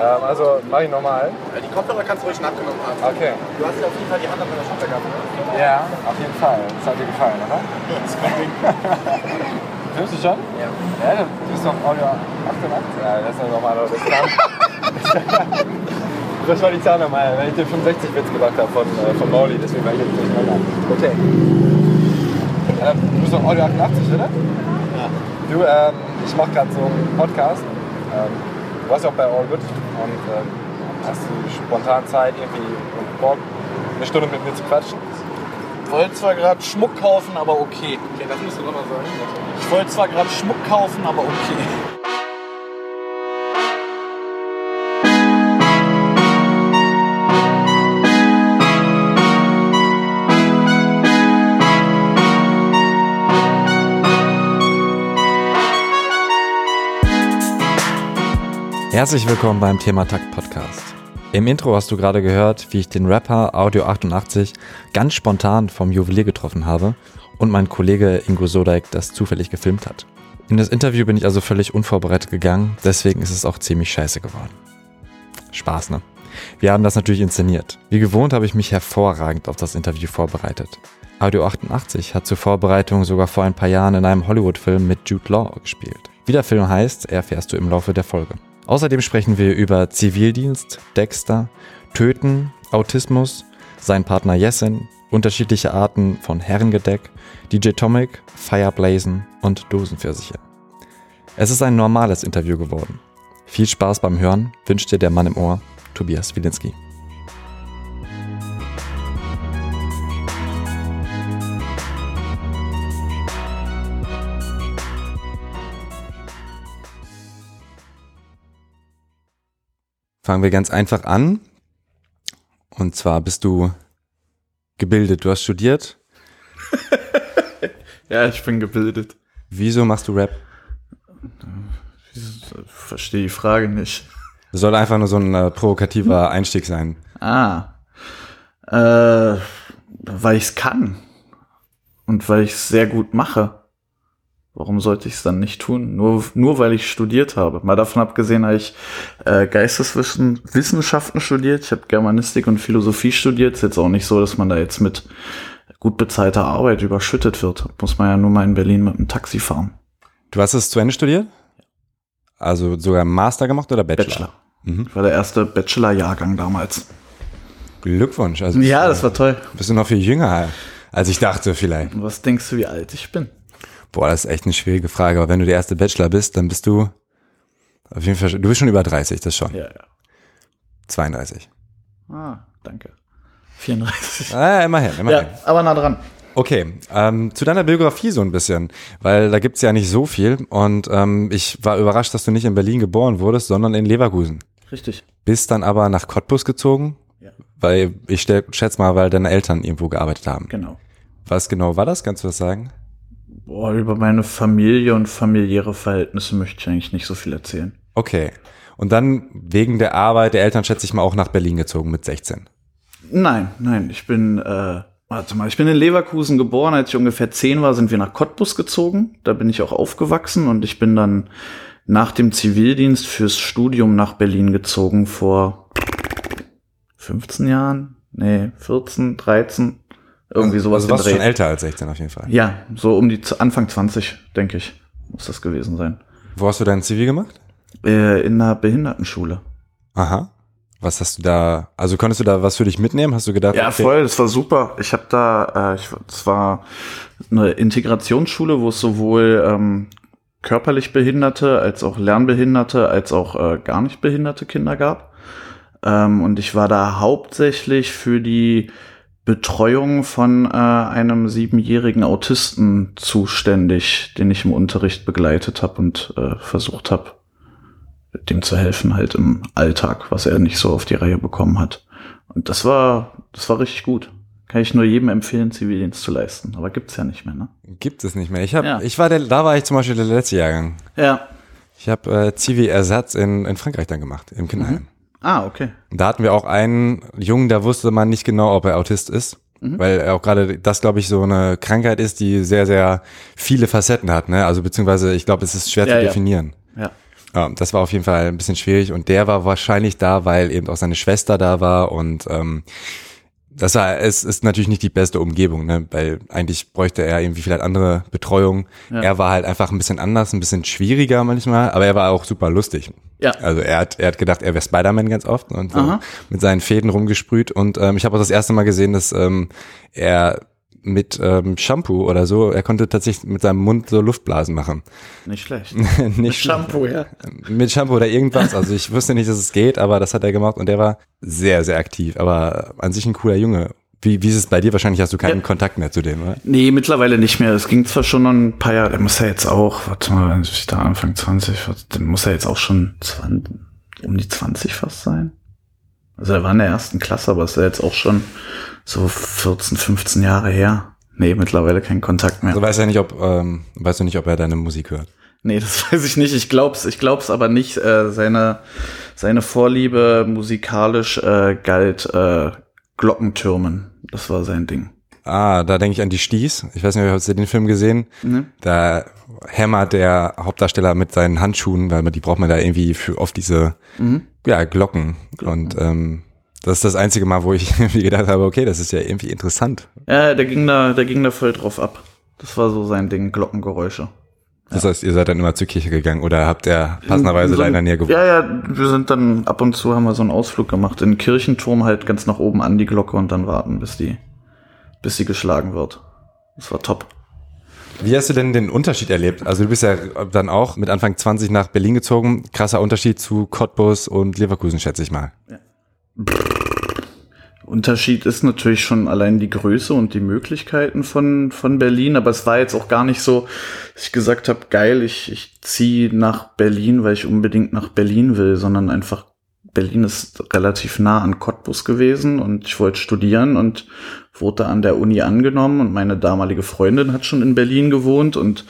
Ähm, also mach ich nochmal. Die Kopfhörer kannst du ruhig nachgenommen haben. Okay. Du hast ja auf jeden Fall die Hand auf deiner Schulter gehabt, ne? Ja, auf jeden Fall. Das hat dir gefallen, oder? Das ist kein Ding. Filmst du schon? Ja. Ja, du bist doch Audio 88. Ja, das ist ja normal. Das. Das war die Zahl nochmal, wenn ich den 65 Witz gemacht habe von, äh, von Mauli, deswegen war ich jetzt durcheinander. Okay. Ähm, du bist doch Audio 88, oder? Ja. Du, ähm, ich mache gerade so einen Podcast. Ähm, du warst ja auch bei All Good und ähm, hast du spontan Zeit, irgendwie und Bock, eine Stunde mit mir zu quatschen? Ich wollte zwar gerade Schmuck kaufen, aber okay. Okay, das musst du nochmal sagen. Ich wollte zwar gerade Schmuck kaufen, aber okay. Herzlich willkommen beim Thema Takt Podcast. Im Intro hast du gerade gehört, wie ich den Rapper Audio 88 ganz spontan vom Juwelier getroffen habe und mein Kollege Ingo Sodeik das zufällig gefilmt hat. In das Interview bin ich also völlig unvorbereitet gegangen, deswegen ist es auch ziemlich scheiße geworden. Spaß, ne? Wir haben das natürlich inszeniert. Wie gewohnt habe ich mich hervorragend auf das Interview vorbereitet. Audio 88 hat zur Vorbereitung sogar vor ein paar Jahren in einem Hollywood-Film mit Jude Law gespielt. Wie der Film heißt, erfährst du im Laufe der Folge. Außerdem sprechen wir über Zivildienst, Dexter, Töten, Autismus, sein Partner Jessen, unterschiedliche Arten von Herrengedeck, DJ Tomic, Fireblazen und Dosenpfirsiche. Es ist ein normales Interview geworden. Viel Spaß beim Hören wünscht dir der Mann im Ohr, Tobias Wilinski. Fangen wir ganz einfach an. Und zwar bist du gebildet. Du hast studiert. Ja, ich bin gebildet. Wieso machst du Rap? Ich verstehe die Frage nicht. Das soll einfach nur so ein äh, provokativer Einstieg sein. Ah. Äh, weil ich es kann. Und weil ich es sehr gut mache. Warum sollte ich es dann nicht tun? Nur, nur weil ich studiert habe. Mal davon abgesehen, habe ich äh, Geisteswissenschaften studiert. Ich habe Germanistik und Philosophie studiert. Ist jetzt auch nicht so, dass man da jetzt mit gut bezahlter Arbeit überschüttet wird. Muss man ja nur mal in Berlin mit dem Taxi fahren. Du hast es zu Ende studiert? Also sogar Master gemacht oder Bachelor? Bachelor. Mhm. Ich war der erste Bachelor-Jahrgang damals. Glückwunsch. Also Ja, das war toll. Bist du noch viel jünger, als ich dachte vielleicht. Was denkst du, wie alt ich bin? Boah, das ist echt eine schwierige Frage. Aber wenn du der erste Bachelor bist, dann bist du auf jeden Fall, du bist schon über 30, das schon. Ja, ja. 32. Ah, danke. 34. Ah, immerhin, immerhin. Ja, aber nah dran. Okay, ähm, zu deiner Biografie so ein bisschen, weil da gibt's ja nicht so viel und ähm, ich war überrascht, dass du nicht in Berlin geboren wurdest, sondern in Leverkusen. Richtig. Bist dann aber nach Cottbus gezogen, Ja. weil ich schätze mal, weil deine Eltern irgendwo gearbeitet haben. Genau. Was genau war das? Kannst du das sagen? Boah, über meine Familie und familiäre Verhältnisse möchte ich eigentlich nicht so viel erzählen. Okay. Und dann wegen der Arbeit der Eltern schätze ich mal auch nach Berlin gezogen mit 16. Nein, nein, ich bin, äh, warte mal, ich bin in Leverkusen geboren. Als ich ungefähr zehn war, sind wir nach Cottbus gezogen. Da bin ich auch aufgewachsen und ich bin dann nach dem Zivildienst fürs Studium nach Berlin gezogen vor 15 Jahren? Nee, 14, 13. Irgendwie sowas Also warst schon älter als 16 auf jeden Fall. Ja, so um die Anfang 20, denke ich, muss das gewesen sein. Wo hast du dein Zivil gemacht? Äh, in einer Behindertenschule. Aha. Was hast du da, also konntest du da was für dich mitnehmen? Hast du gedacht, Ja, okay, voll, das war super. Ich habe da, äh, ich, das war eine Integrationsschule, wo es sowohl ähm, körperlich Behinderte als auch Lernbehinderte als auch äh, gar nicht behinderte Kinder gab. Ähm, und ich war da hauptsächlich für die Betreuung von äh, einem siebenjährigen Autisten zuständig, den ich im Unterricht begleitet habe und äh, versucht habe, dem zu helfen halt im Alltag, was er nicht so auf die Reihe bekommen hat. Und das war, das war richtig gut. Kann ich nur jedem empfehlen, Zivildienst zu leisten. Aber gibt's ja nicht mehr, ne? gibt es nicht mehr. Ich hab, Ja. ich war der, da war ich zum Beispiel der letzte Jahrgang. Ja. Ich habe äh, Zivi-Ersatz in, in Frankreich dann gemacht, im Kinderheim. Ah, okay. Da hatten wir auch einen Jungen, da wusste man nicht genau, ob er Autist ist. Weil er auch gerade das, glaube ich, so eine Krankheit ist, die sehr, sehr viele Facetten hat. Ne? Also beziehungsweise, ich glaube, es ist schwer Ja, zu ja. definieren. Ja. Ja, das war auf jeden Fall ein bisschen schwierig und der war wahrscheinlich da, weil eben auch seine Schwester da war und ähm, das war, es ist natürlich nicht die beste Umgebung, ne? weil eigentlich bräuchte er irgendwie vielleicht andere Betreuung. Ja. Er war halt einfach ein bisschen anders, ein bisschen schwieriger manchmal, aber er war auch super lustig. Ja. Also er hat, er hat gedacht, er wäre Spider-Man ganz oft und so mit seinen Fäden rumgesprüht und ähm, ich habe auch das erste Mal gesehen, dass ähm, er mit ähm, Shampoo oder so, er konnte tatsächlich mit seinem Mund so Luftblasen machen. Nicht schlecht. Nicht Mit Shampoo, ja. mit Shampoo oder irgendwas. Also ich wusste nicht, dass es geht, aber das hat er gemacht und der war sehr, sehr aktiv. Aber an sich ein cooler Junge. Wie, wie ist es bei dir? Wahrscheinlich hast du keinen Ja. Kontakt mehr zu dem, oder? Nee, mittlerweile nicht mehr. Es ging zwar schon noch ein paar Jahre, der muss ja jetzt auch, warte mal, wenn ich da Anfang 20, warte, dann muss er jetzt auch schon 20, um die 20 fast sein. Also er war in der ersten Klasse, aber ist ja jetzt auch schon so 14, 15 Jahre her. Nee, mittlerweile kein Kontakt mehr. Also weißt ja nicht, ob, ähm, weißt du nicht, ob er deine Musik hört. Nee, das weiß ich nicht. Ich glaub's, ich glaub's aber nicht. Äh, seine, seine Vorliebe musikalisch äh, galt äh, Glockentürmen. Das war sein Ding. Ah, da denke ich an die Sties. Ich weiß nicht, hast du den Film gesehen? Ne? Da hämmert der Hauptdarsteller mit seinen Handschuhen, weil man, die braucht man da irgendwie für oft diese Mhm. ja, Glocken. Und ähm, das ist das einzige Mal, wo ich irgendwie gedacht habe, okay, das ist ja irgendwie interessant. Ja, der ging da, der ging da voll drauf ab. Das war so sein Ding, Glockengeräusche. Das heißt, ihr seid dann immer zur Kirche gegangen oder habt ihr passenderweise So da in der Nähe gewohnt? Ja, ja, wir sind dann ab und zu haben wir so einen Ausflug gemacht in den Kirchenturm halt ganz nach oben an die Glocke und dann warten, bis die, bis sie geschlagen wird. Das war top. Wie hast du denn den Unterschied erlebt? Also du bist ja dann auch mit Anfang 20 nach Berlin gezogen. Krasser Unterschied zu Cottbus und Leverkusen, schätze ich mal. Unterschied ist natürlich schon allein die Größe und die Möglichkeiten von, von Berlin, aber es war jetzt auch gar nicht so, dass ich gesagt habe, geil, ich, ich ziehe nach Berlin, weil ich unbedingt nach Berlin will, sondern einfach, Berlin ist relativ nah an Cottbus gewesen und ich wollte studieren und wurde an der Uni angenommen und meine damalige Freundin hat schon in Berlin gewohnt und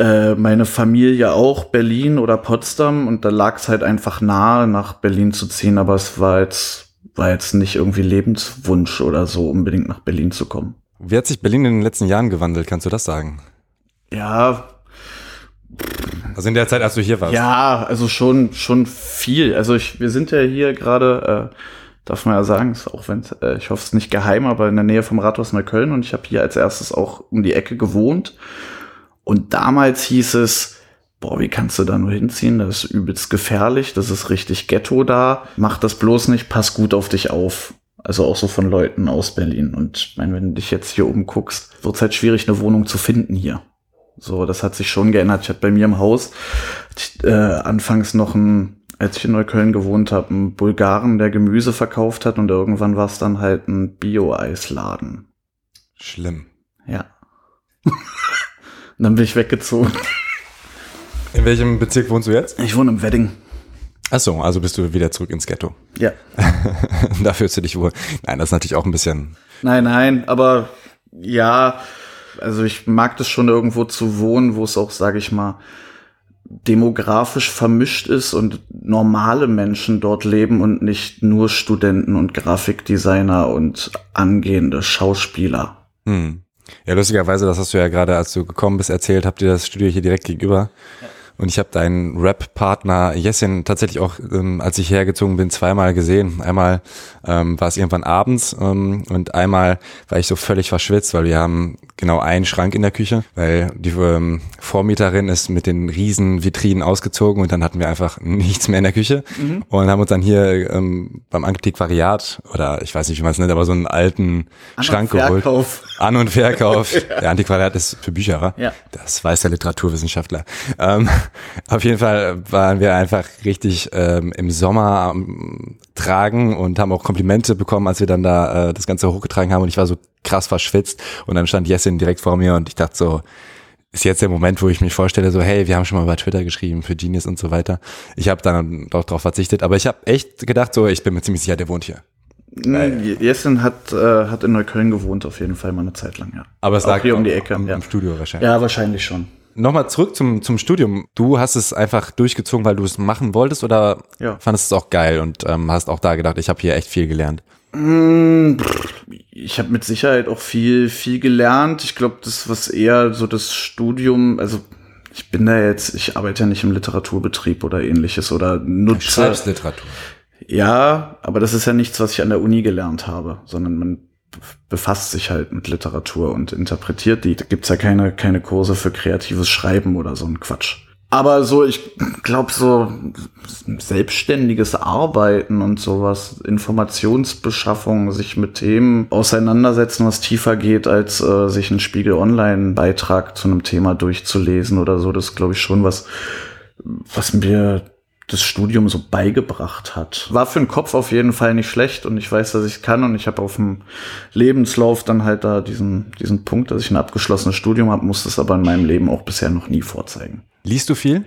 äh, meine Familie auch Berlin oder Potsdam und da lag es halt einfach nahe, nach Berlin zu ziehen, aber es war jetzt, war jetzt nicht irgendwie Lebenswunsch oder so, unbedingt nach Berlin zu kommen. Wie hat sich Berlin in den letzten Jahren gewandelt? Kannst du das sagen? Ja, Also in der Zeit, als du hier warst. ja, also schon, schon viel. Also ich, wir sind ja hier gerade, äh, darf man ja sagen, ist auch wenn, äh, ich hoffe es ist nicht geheim, aber in der Nähe vom Rathaus Neukölln und ich habe hier als erstes auch um die Ecke gewohnt. Und damals hieß es, boah, wie kannst du da nur hinziehen? Das ist übelst gefährlich, das ist richtig Ghetto da. Mach das bloß nicht, pass gut auf dich auf. Also auch so von Leuten aus Berlin. Und ich meine, wenn du dich jetzt hier umguckst, wird es halt schwierig, eine Wohnung zu finden hier. So, das hat sich schon geändert. Ich hatte bei mir im Haus ich, äh, anfangs noch ein, als ich in Neukölln gewohnt habe, einen Bulgaren, der Gemüse verkauft hat und irgendwann war es dann halt ein Bio-Eisladen. Schlimm. Ja. und dann bin ich weggezogen. In welchem Bezirk wohnst du jetzt? Ich wohne im Wedding. Ach so, also bist du wieder zurück ins Ghetto. Ja. da fühlst du dich wohl. Nein, das ist natürlich auch ein bisschen. Nein, nein, aber ja, also ich mag das schon irgendwo zu wohnen, wo es auch, sage ich mal, demografisch vermischt ist und normale Menschen dort leben und nicht nur Studenten und Grafikdesigner und angehende Schauspieler. Hm. Ja, lustigerweise, das hast du ja gerade, als du gekommen bist, erzählt, habt ihr das Studio hier direkt gegenüber. Und ich habe deinen Rap-Partner Jessin tatsächlich auch, ähm, als ich hergezogen bin, zweimal gesehen. Einmal ähm, war es irgendwann abends ähm, und einmal war ich so völlig verschwitzt, weil wir haben genau einen Schrank in der Küche, weil die ähm, Vormieterin ist mit den riesen Vitrinen ausgezogen und dann hatten wir einfach nichts mehr in der Küche und haben uns dann hier ähm, beim Antiquariat oder ich weiß nicht, wie man es nennt, aber so einen alten Schrank geholt. An- und Verkauf. Der Antiquariat ist für Bücher, wa? Ja. Das weiß der Literaturwissenschaftler. Ähm, auf jeden Fall waren wir einfach richtig ähm, im Sommer am Tragen und haben auch Komplimente bekommen, als wir dann da äh, das Ganze hochgetragen haben und ich war so krass verschwitzt und dann stand Jessin direkt vor mir und ich dachte so, ist jetzt der Moment, wo ich mich vorstelle, so hey, wir haben schon mal bei Twitter geschrieben für Genius und so weiter. Ich habe dann doch drauf verzichtet, aber ich habe echt gedacht, so ich bin mir ziemlich sicher, der wohnt hier. Mm, Jessen hat, äh, hat in Neukölln gewohnt, auf jeden Fall mal eine Zeit lang, ja. Aber es Auch lag hier um die Ecke, am, ja. Studio wahrscheinlich. Ja, wahrscheinlich schon. Nochmal zurück zum, zum Studium. Du hast es einfach durchgezogen, weil du es machen wolltest oder Ja. fandest es auch geil und ähm, hast auch da gedacht, ich habe hier echt viel gelernt. Mm, Ich habe mit Sicherheit auch viel, viel gelernt. Ich glaube, das was eher so das Studium, also ich bin da jetzt, ich arbeite ja nicht im Literaturbetrieb oder ähnliches oder Du nutze. schreibst Literatur. Ja, aber das ist ja nichts, was ich an der Uni gelernt habe, sondern man befasst sich halt mit Literatur und interpretiert die. Da gibt's ja keine, keine Kurse für kreatives Schreiben oder so ein Quatsch. Aber so, ich glaube, so selbstständiges Arbeiten und sowas, Informationsbeschaffung, sich mit Themen auseinandersetzen, was tiefer geht, als äh, sich einen Spiegel Online-Beitrag zu einem Thema durchzulesen oder so, das glaube ich schon was, was mir das Studium so beigebracht hat. War für den Kopf auf jeden Fall nicht schlecht und ich weiß, dass ich kann und ich habe auf dem Lebenslauf dann halt da diesen, diesen Punkt, dass ich ein abgeschlossenes Studium habe, musste es aber in meinem Leben auch bisher noch nie vorzeigen. Liest du viel?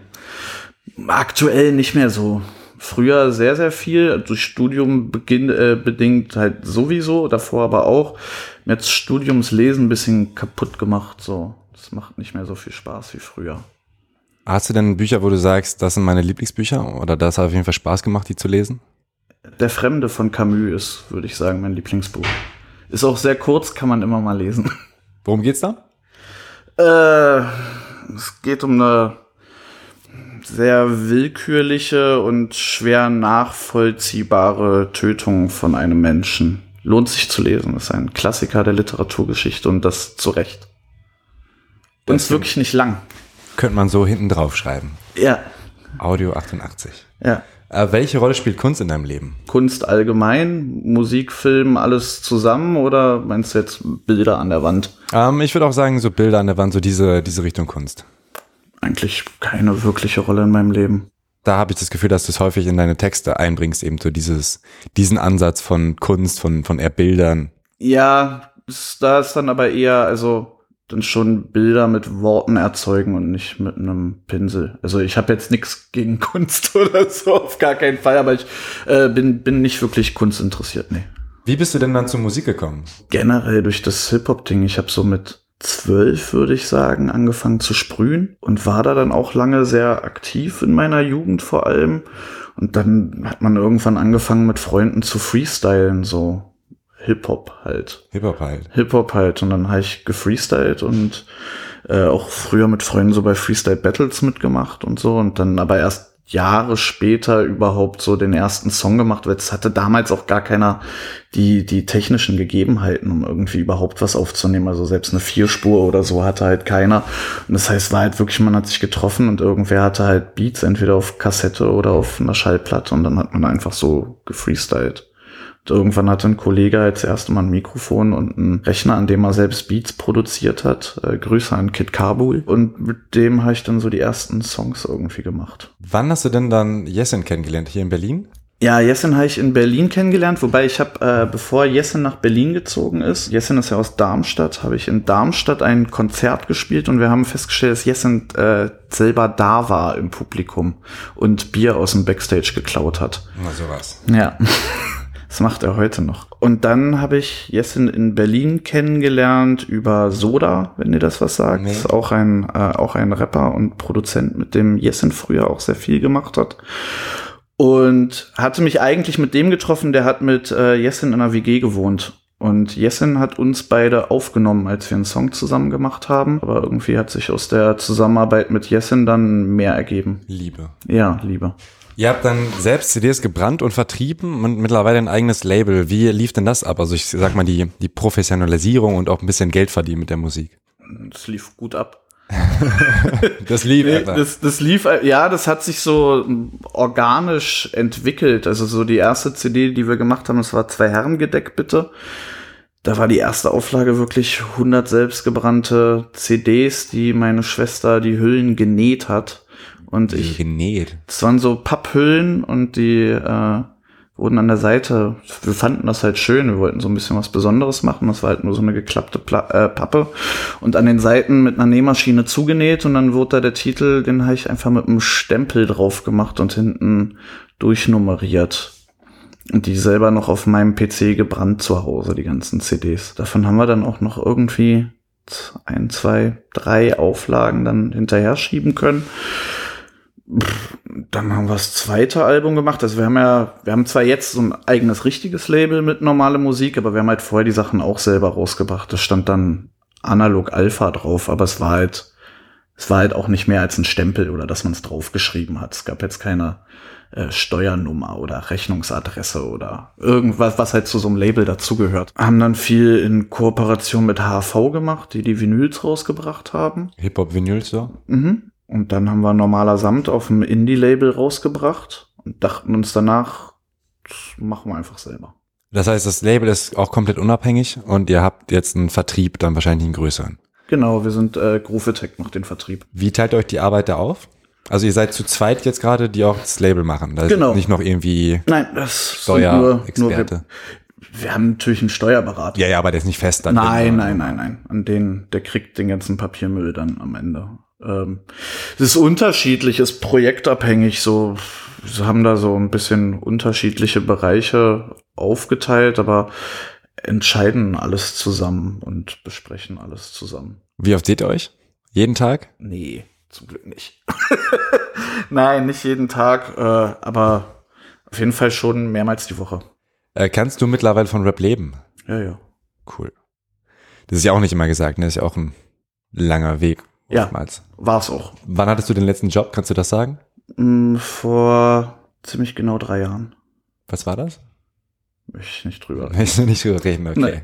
Aktuell nicht mehr so. Früher sehr, sehr viel, durch Studium beginn, äh, bedingt halt sowieso, davor aber auch. Mir hat das Studiumslesen ein bisschen kaputt gemacht, so. Das macht nicht mehr so viel Spaß wie früher. Hast du denn Bücher, wo du sagst, das sind meine Lieblingsbücher oder das hat auf jeden Fall Spaß gemacht, die zu lesen? Der Fremde von Camus ist, würde ich sagen, mein Lieblingsbuch. Ist auch sehr kurz, kann man immer mal lesen. Worum geht's da? Äh, es geht um eine sehr willkürliche und schwer nachvollziehbare Tötung von einem Menschen. Lohnt sich zu lesen. Ist ein Klassiker der Literaturgeschichte und das zu Recht. Und ist wirklich nicht lang. Könnte man so hinten drauf schreiben. Ja, Audio 88. ja. Äh, welche Rolle spielt Kunst in deinem Leben? Kunst allgemein, Musik, Film, alles zusammen oder meinst du jetzt Bilder an der Wand? Ähm, ich würde auch sagen, so Bilder an der Wand, so diese, diese Richtung Kunst. Eigentlich keine wirkliche Rolle in meinem Leben. Da habe ich das Gefühl, dass du es häufig in deine Texte einbringst, eben so dieses, diesen Ansatz von Kunst, von, von eher Bildern. Ja, da ist dann aber eher, also dann schon Bilder mit Worten erzeugen und nicht mit einem Pinsel. Also ich habe jetzt nichts gegen Kunst oder so, auf gar keinen Fall, aber ich äh, bin, bin nicht wirklich kunstinteressiert, nee. Wie bist du denn dann zur Musik gekommen? Generell durch das Hip-Hop-Ding, ich habe so mit zwölf, würde ich sagen, angefangen zu sprühen und war da dann auch lange sehr aktiv in meiner Jugend vor allem. Und dann hat man irgendwann angefangen mit Freunden zu freestylen, so Hip-Hop halt. Hip-Hop halt. Hip-Hop halt. Und dann habe ich gefreestylt und äh, auch früher mit Freunden so bei Freestyle-Battles mitgemacht und so. Und dann aber erst Jahre später überhaupt so den ersten Song gemacht, weil es hatte damals auch gar keiner die, die technischen Gegebenheiten, um irgendwie überhaupt was aufzunehmen. Also selbst eine Vierspur oder so hatte halt keiner. Und das heißt, war halt wirklich, man hat sich getroffen und irgendwer hatte halt Beats entweder auf Kassette oder auf einer Schallplatte und dann hat man einfach so gefreestylt. Und irgendwann hatte ein Kollege als erste Mal ein Mikrofon und einen Rechner, an dem er selbst Beats produziert hat. Äh, Grüße an Kid Kabul. Und mit dem habe ich dann so die ersten Songs irgendwie gemacht. Wann hast du denn dann Jessin kennengelernt? Hier in Berlin? Ja, Jessen habe ich in Berlin kennengelernt, wobei ich habe, äh, bevor Jessen nach Berlin gezogen ist, Jessen ist ja aus Darmstadt, habe ich in Darmstadt ein Konzert gespielt und wir haben festgestellt, dass Jessen äh, selber da war im Publikum und Bier aus dem Backstage geklaut hat. Na, sowas. Ja. Das macht er heute noch. Und dann habe ich Jessin in Berlin kennengelernt über Soda, wenn ihr das was sagt. Nee. Ist auch ein, äh, auch ein Rapper und Produzent, mit dem Jessin früher auch sehr viel gemacht hat. Und hatte mich eigentlich mit dem getroffen, der hat mit äh, Jessin in einer WG gewohnt. Und Jessin hat uns beide aufgenommen, als wir einen Song zusammen gemacht haben. Aber irgendwie hat sich aus der Zusammenarbeit mit Jessin dann mehr ergeben. Liebe. Ja, Liebe. Ihr habt dann selbst CDs gebrannt und vertrieben und mittlerweile ein eigenes Label. Wie lief denn das ab? Also ich sag mal die, die Professionalisierung und auch ein bisschen Geld verdienen mit der Musik. Das lief gut ab. Das lief Nee, das, das lief, ja, das hat sich so organisch entwickelt. Also so die erste CD, die wir gemacht haben, das war zwei Herrengedeck, bitte. Da war die erste Auflage wirklich 100 selbstgebrannte CDs, die meine Schwester die Hüllen genäht hat. Und ich, genäht. das waren so Papphüllen und die äh, wurden an der Seite, wir fanden das halt schön, wir wollten so ein bisschen was Besonderes machen. Das war halt nur so eine geklappte Pla äh, Pappe und an den Seiten mit einer Nähmaschine zugenäht und dann wurde da der Titel, den habe ich einfach mit einem Stempel drauf gemacht und hinten durchnummeriert. Und die selber noch auf meinem PC gebrannt zu Hause, die ganzen CDs. Davon haben wir dann auch noch irgendwie ein, zwei, drei Auflagen dann hinterher schieben können. Pff, Dann haben wir das zweite Album gemacht. Also wir haben ja, wir haben zwar jetzt so ein eigenes richtiges Label mit normale Musik, aber wir haben halt vorher die Sachen auch selber rausgebracht. Das stand dann Analog Alpha drauf, aber es war halt es war halt auch nicht mehr als ein Stempel oder dass man es draufgeschrieben hat. Es gab jetzt keine äh, Steuernummer oder Rechnungsadresse oder irgendwas, was halt zu so einem Label dazugehört. Haben dann viel in Kooperation mit HV gemacht, die die Vinyls rausgebracht haben. Hip-Hop-Vinyls so? Mhm. Und dann haben wir normaler Samt auf dem Indie-Label rausgebracht und dachten uns danach, machen wir einfach selber. Das heißt, das Label ist auch komplett unabhängig und ihr habt jetzt einen Vertrieb, dann wahrscheinlich einen größeren. Genau, wir sind äh, Groovitech macht den Vertrieb. Wie teilt euch die Arbeit da auf? Also ihr seid zu zweit jetzt gerade, die auch das Label machen. Da ist Genau. nicht noch irgendwie Nein, das sind nur, nur wir, Steuerexperte. wir haben natürlich einen Steuerberater. Ja, ja, aber der ist nicht fest. dann Nein, drin. nein, nein, nein. An den, der kriegt den ganzen Papiermüll dann am Ende. Ähm, es ist unterschiedlich, ist projektabhängig. So, wir haben da so ein bisschen unterschiedliche Bereiche aufgeteilt, aber entscheiden alles zusammen und besprechen alles zusammen. Wie oft seht ihr euch? Jeden Tag? Nee, zum Glück nicht. Nein, nicht jeden Tag, äh, aber auf jeden Fall schon mehrmals die Woche. Äh, kannst du mittlerweile von Rap leben? Ja, ja. Cool. Das ist ja auch nicht immer gesagt, ne? Das ist ja auch ein langer Weg. Ja. Oftmals. War's auch. Wann hattest du den letzten Job? Kannst du das sagen? Mm, Vor ziemlich genau drei Jahren. Was war das? Möchte ich nicht drüber. Ich will nicht drüber reden, okay. Nee.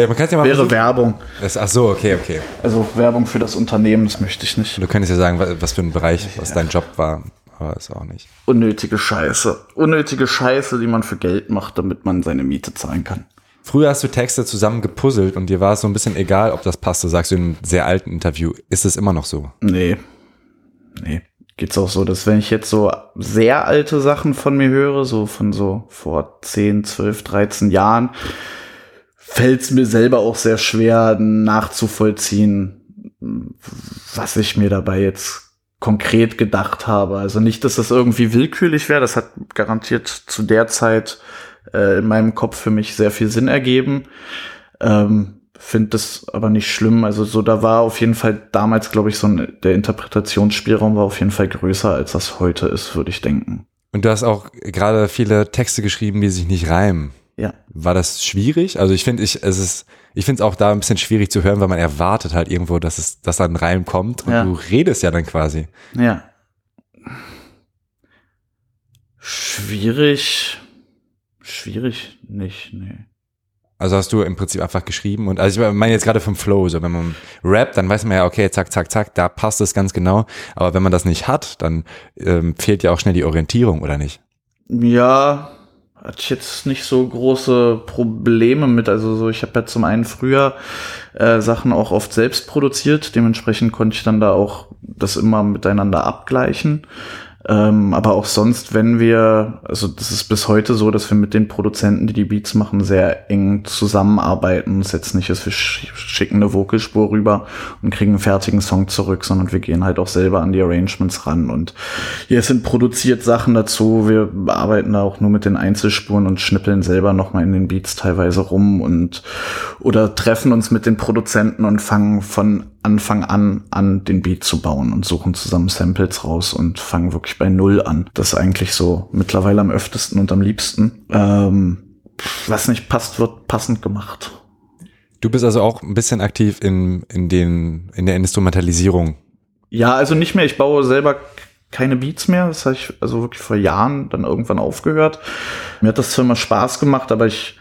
Ja, man kann ja mal Wäre versuchen- Werbung. das, Ach so, okay, okay. Also Werbung für das Unternehmen, das möchte ich nicht. Du könntest ja sagen, wa- was für ein Bereich, was dein Job war, aber ist auch nicht. Unnötige Scheiße. Unnötige Scheiße, die man für Geld macht, damit man seine Miete zahlen kann. Früher hast du Texte zusammen gepuzzelt und dir war es so ein bisschen egal, ob das passte, sagst du in einem sehr alten Interview. Ist es immer noch so? Nee. Nee. Geht's auch so, dass wenn ich jetzt so sehr alte Sachen von mir höre, so von so vor 10, 12, 13 Jahren, fällt's mir selber auch sehr schwer nachzuvollziehen, was ich mir dabei jetzt konkret gedacht habe. Also nicht, dass das irgendwie willkürlich wäre, das hat garantiert zu der Zeit äh, in meinem Kopf für mich sehr viel Sinn ergeben. Ähm, Finde das aber nicht schlimm. Also so, da war auf jeden Fall damals, glaube ich, so ein, der Interpretationsspielraum war auf jeden Fall größer, als das heute ist, würde ich denken. Und du hast auch gerade viele Texte geschrieben, die sich nicht reimen. Ja. War das schwierig? Also ich finde, ich, es ist, ich finde es auch da ein bisschen schwierig zu hören, weil man erwartet halt irgendwo, dass es, dass da ein Reim kommt und Ja. du redest ja dann quasi. Ja. Schwierig. Schwierig nicht, nee. Also hast du im Prinzip einfach geschrieben und also ich meine jetzt gerade vom Flow, so wenn man rappt, dann weiß man ja, okay, zack, zack, zack, da passt es ganz genau. Aber wenn man das nicht hat, dann ähm, fehlt ja auch schnell die Orientierung, oder nicht? Ja, hatte ich jetzt nicht so große Probleme mit. Also so, ich habe ja zum einen früher äh, Sachen auch oft selbst produziert. Dementsprechend konnte ich dann da auch das immer miteinander abgleichen. Ähm, aber auch sonst, wenn wir, also das ist bis heute so, dass wir mit den Produzenten, die die Beats machen, sehr eng zusammenarbeiten. Es ist jetzt nicht, dass wir sch schicken eine Vocalspur rüber und kriegen einen fertigen Song zurück, sondern wir gehen halt auch selber an die Arrangements ran. Und hier sind produziert Sachen dazu. Wir arbeiten da auch nur mit den Einzelspuren und schnippeln selber nochmal in den Beats teilweise rum und oder treffen uns mit den Produzenten und fangen von Anfang an an den Beat zu bauen und suchen zusammen Samples raus und fangen wirklich bei Null an. Das ist eigentlich so mittlerweile am öftesten und am liebsten. Ähm, was nicht passt, wird passend gemacht. Du bist also auch ein bisschen aktiv in, in, den, in der Instrumentalisierung. Ja, also nicht mehr. Ich baue selber keine Beats mehr. Das habe ich also wirklich vor Jahren dann irgendwann aufgehört. Mir hat das zwar immer Spaß gemacht, aber ich,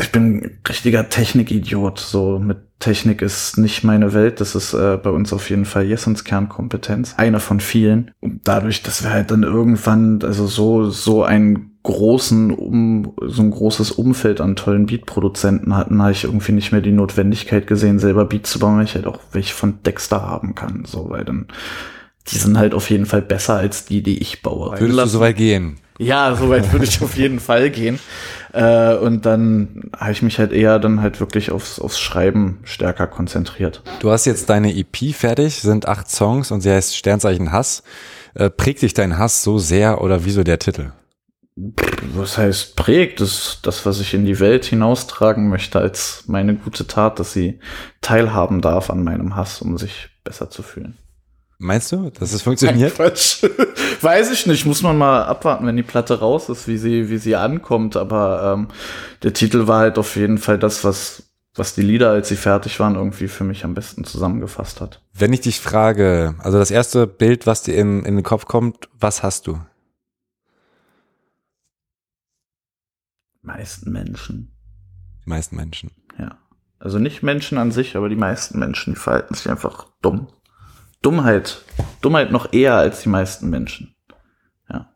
ich bin ein richtiger Technikidiot. So mit Technik ist nicht meine Welt. Das ist äh, bei uns auf jeden Fall Jessens Kernkompetenz. Eine von vielen. Und dadurch, dass wir halt dann irgendwann, also so, so einen großen, um, so ein großes Umfeld an tollen Beatproduzenten hatten, habe ich irgendwie nicht mehr die Notwendigkeit gesehen, selber Beats zu bauen, weil ich halt auch welche von Dexter haben kann. So, weil dann, die sind halt auf jeden Fall besser als die, die ich baue. Würdest du so weit gehen? Ja, so weit würde ich auf jeden Fall gehen. Äh, und dann habe ich mich halt eher dann halt wirklich aufs, aufs Schreiben stärker konzentriert. Du hast jetzt deine EP fertig, sind acht Songs und sie heißt Sternzeichen Hass. Äh, prägt dich dein Hass so sehr oder wieso der Titel? Was heißt prägt? Das ist das, was ich in die Welt hinaustragen möchte als meine gute Tat, dass sie teilhaben darf an meinem Hass, um sich besser zu fühlen. Meinst du, dass es funktioniert? Quatsch. Weiß ich nicht. Muss man mal abwarten, wenn die Platte raus ist, wie sie, wie sie ankommt. Aber ähm, der Titel war halt auf jeden Fall das, was was die Lieder, als sie fertig waren, irgendwie für mich am besten zusammengefasst hat. Wenn ich dich frage, also das erste Bild, was dir in, in den Kopf kommt, was hast du? meisten Menschen. Die meisten Menschen. Ja. Also nicht Menschen an sich, aber die meisten Menschen, die verhalten sich einfach dumm. Dummheit. Dummheit noch eher als die meisten Menschen. Ja.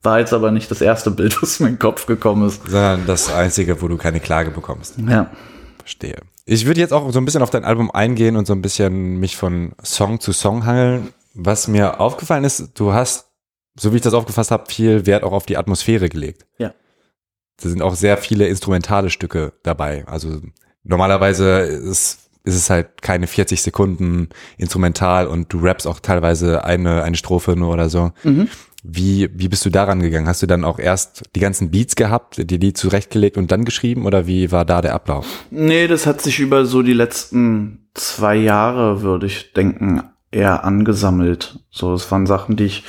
War jetzt aber nicht das erste Bild, was mir in den Kopf gekommen ist. Sondern das einzige, wo du keine Klage bekommst. Ja. Verstehe. Ich würde jetzt auch so ein bisschen auf dein Album eingehen und so ein bisschen mich von Song zu Song hangeln. Was mir aufgefallen ist, du hast, so wie ich das aufgefasst habe, viel Wert auch auf die Atmosphäre gelegt. Ja. Da sind auch sehr viele instrumentale Stücke dabei. Also normalerweise ist, ist es halt keine 40 Sekunden instrumental und du rappst auch teilweise eine, eine Strophe nur oder so. Mhm. Wie, wie bist du daran gegangen? Hast du dann auch erst die ganzen Beats gehabt, dir die zurechtgelegt und dann geschrieben oder wie war da der Ablauf? Nee, das hat sich über so die letzten zwei Jahre, würde ich denken, eher angesammelt. So, es waren Sachen, die ich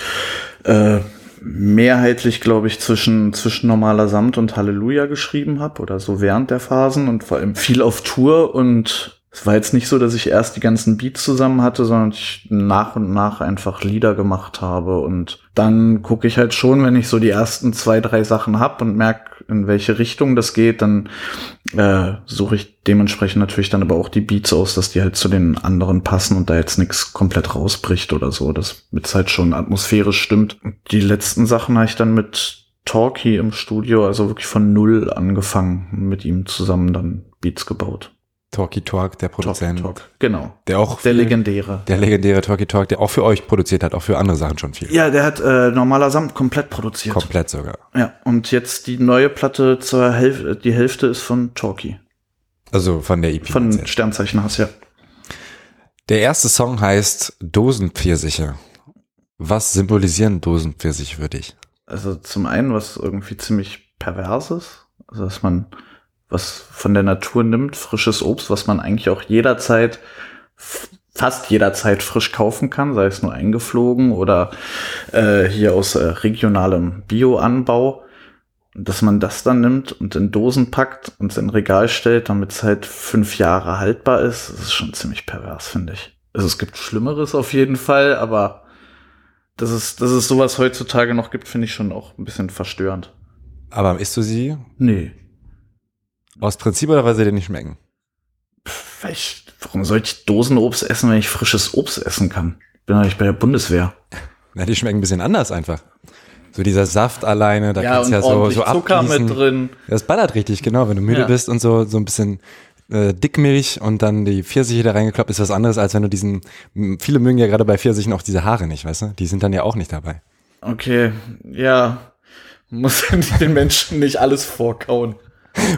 äh, mehrheitlich, glaube ich, zwischen, zwischen normaler Samt und Halleluja geschrieben habe oder so während der Phasen und vor allem viel auf Tour und es war jetzt nicht so, dass ich erst die ganzen Beats zusammen hatte, sondern ich nach und nach einfach Lieder gemacht habe. Und dann gucke ich halt schon, wenn ich so die ersten zwei, drei Sachen hab und merk, in welche Richtung das geht, dann äh, suche ich dementsprechend natürlich dann aber auch die Beats aus, dass die halt zu den anderen passen und da jetzt nichts komplett rausbricht oder so, dass mit halt schon atmosphärisch stimmt. Die letzten Sachen habe ich dann mit Talkie im Studio, also wirklich von null angefangen, mit ihm zusammen dann Beats gebaut. Talkie Talk, der Produzent. Talk, Talk. Genau. Der auch Der viel- legendäre. Der legendäre Talkie Talk, der auch für euch produziert hat, auch für andere Sachen schon viel. Ja, der hat äh, normaler Samt komplett produziert. Komplett sogar. Ja, und jetzt die neue Platte zur Hälfte, die Hälfte ist von Talkie. Also von der EP. Von. Sternzeichen Hass, ja. Der erste Song heißt Dosenpfirsiche. Was symbolisieren Dosenpfirsiche für dich? Also zum einen, was irgendwie ziemlich pervers ist. Also dass man was von der Natur nimmt, frisches Obst, was man eigentlich auch jederzeit, fast jederzeit frisch kaufen kann, sei es nur eingeflogen oder äh, hier aus äh, regionalem Bioanbau. Dass man das dann nimmt und in Dosen packt und in Regal stellt, damit es halt fünf Jahre haltbar ist, das ist schon ziemlich pervers, finde ich. Also es gibt Schlimmeres auf jeden Fall, aber dass es, dass es sowas heutzutage noch gibt, finde ich schon auch ein bisschen verstörend. Aber isst du sie Nee. Aus Prinzip oder weil sie dir nicht schmecken? Ich, warum soll ich Dosenobst essen, wenn ich frisches Obst essen kann? Bin doch nicht bei der Bundeswehr. Na, die schmecken ein bisschen anders einfach. So dieser Saft alleine, da ja, kannst ja so, so Zucker abgießen. mit drin. Das ballert richtig, genau. Wenn du müde Ja. bist und so, so ein bisschen äh, Dickmilch und dann die Pfirsiche da reingekloppt, ist was anderes, als wenn du diesen, viele mögen ja gerade bei Pfirsichen auch diese Haare nicht, weißt du? Die sind dann ja auch nicht dabei. Okay, ja. Muss den Menschen nicht alles vorkauen.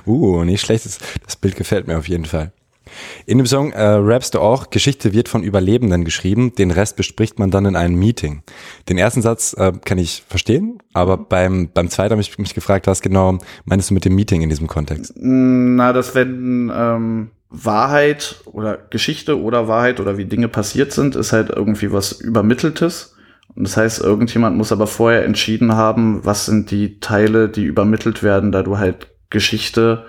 Uh, nicht schlecht, das, das Bild gefällt mir auf jeden Fall. In dem Song äh, rappst du auch, Geschichte wird von Überlebenden geschrieben, den Rest bespricht man dann in einem Meeting. Den ersten Satz äh, kann ich verstehen, aber beim, beim zweiten habe ich mich gefragt, was genau meinst du mit dem Meeting in diesem Kontext? Na, dass wenn ähm, Wahrheit oder Geschichte oder Wahrheit oder wie Dinge passiert sind, ist halt irgendwie was Übermitteltes. Und das heißt, irgendjemand muss aber vorher entschieden haben, was sind die Teile, die übermittelt werden, da du halt Geschichte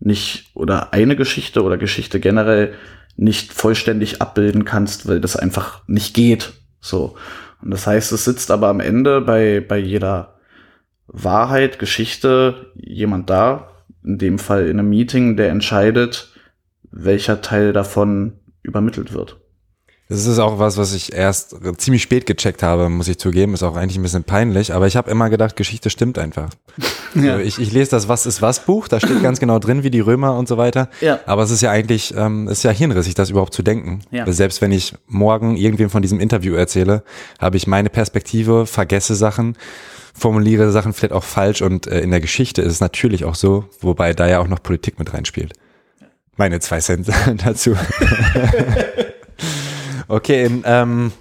nicht oder eine Geschichte oder Geschichte generell nicht vollständig abbilden kannst, weil das einfach nicht geht. So. Und das heißt, es sitzt aber am Ende bei, bei jeder Wahrheit, Geschichte jemand da, in dem Fall in einem Meeting, der entscheidet, welcher Teil davon übermittelt wird. Das ist auch was, was ich erst ziemlich spät gecheckt habe, muss ich zugeben. Ist auch eigentlich ein bisschen peinlich, aber ich habe immer gedacht, Geschichte stimmt einfach. Ja. So, ich, ich lese das Was ist was Buch, da steht ganz genau drin, wie die Römer und so weiter. Ja. Aber es ist ja eigentlich, ähm, ist ja hirnrissig, das überhaupt zu denken. Ja. Selbst wenn ich morgen irgendwem von diesem Interview erzähle, habe ich meine Perspektive, vergesse Sachen, formuliere Sachen vielleicht auch falsch und äh, in der Geschichte ist es natürlich auch so, wobei da ja auch noch Politik mit reinspielt. Meine zwei Cent dazu. okay, in, ähm,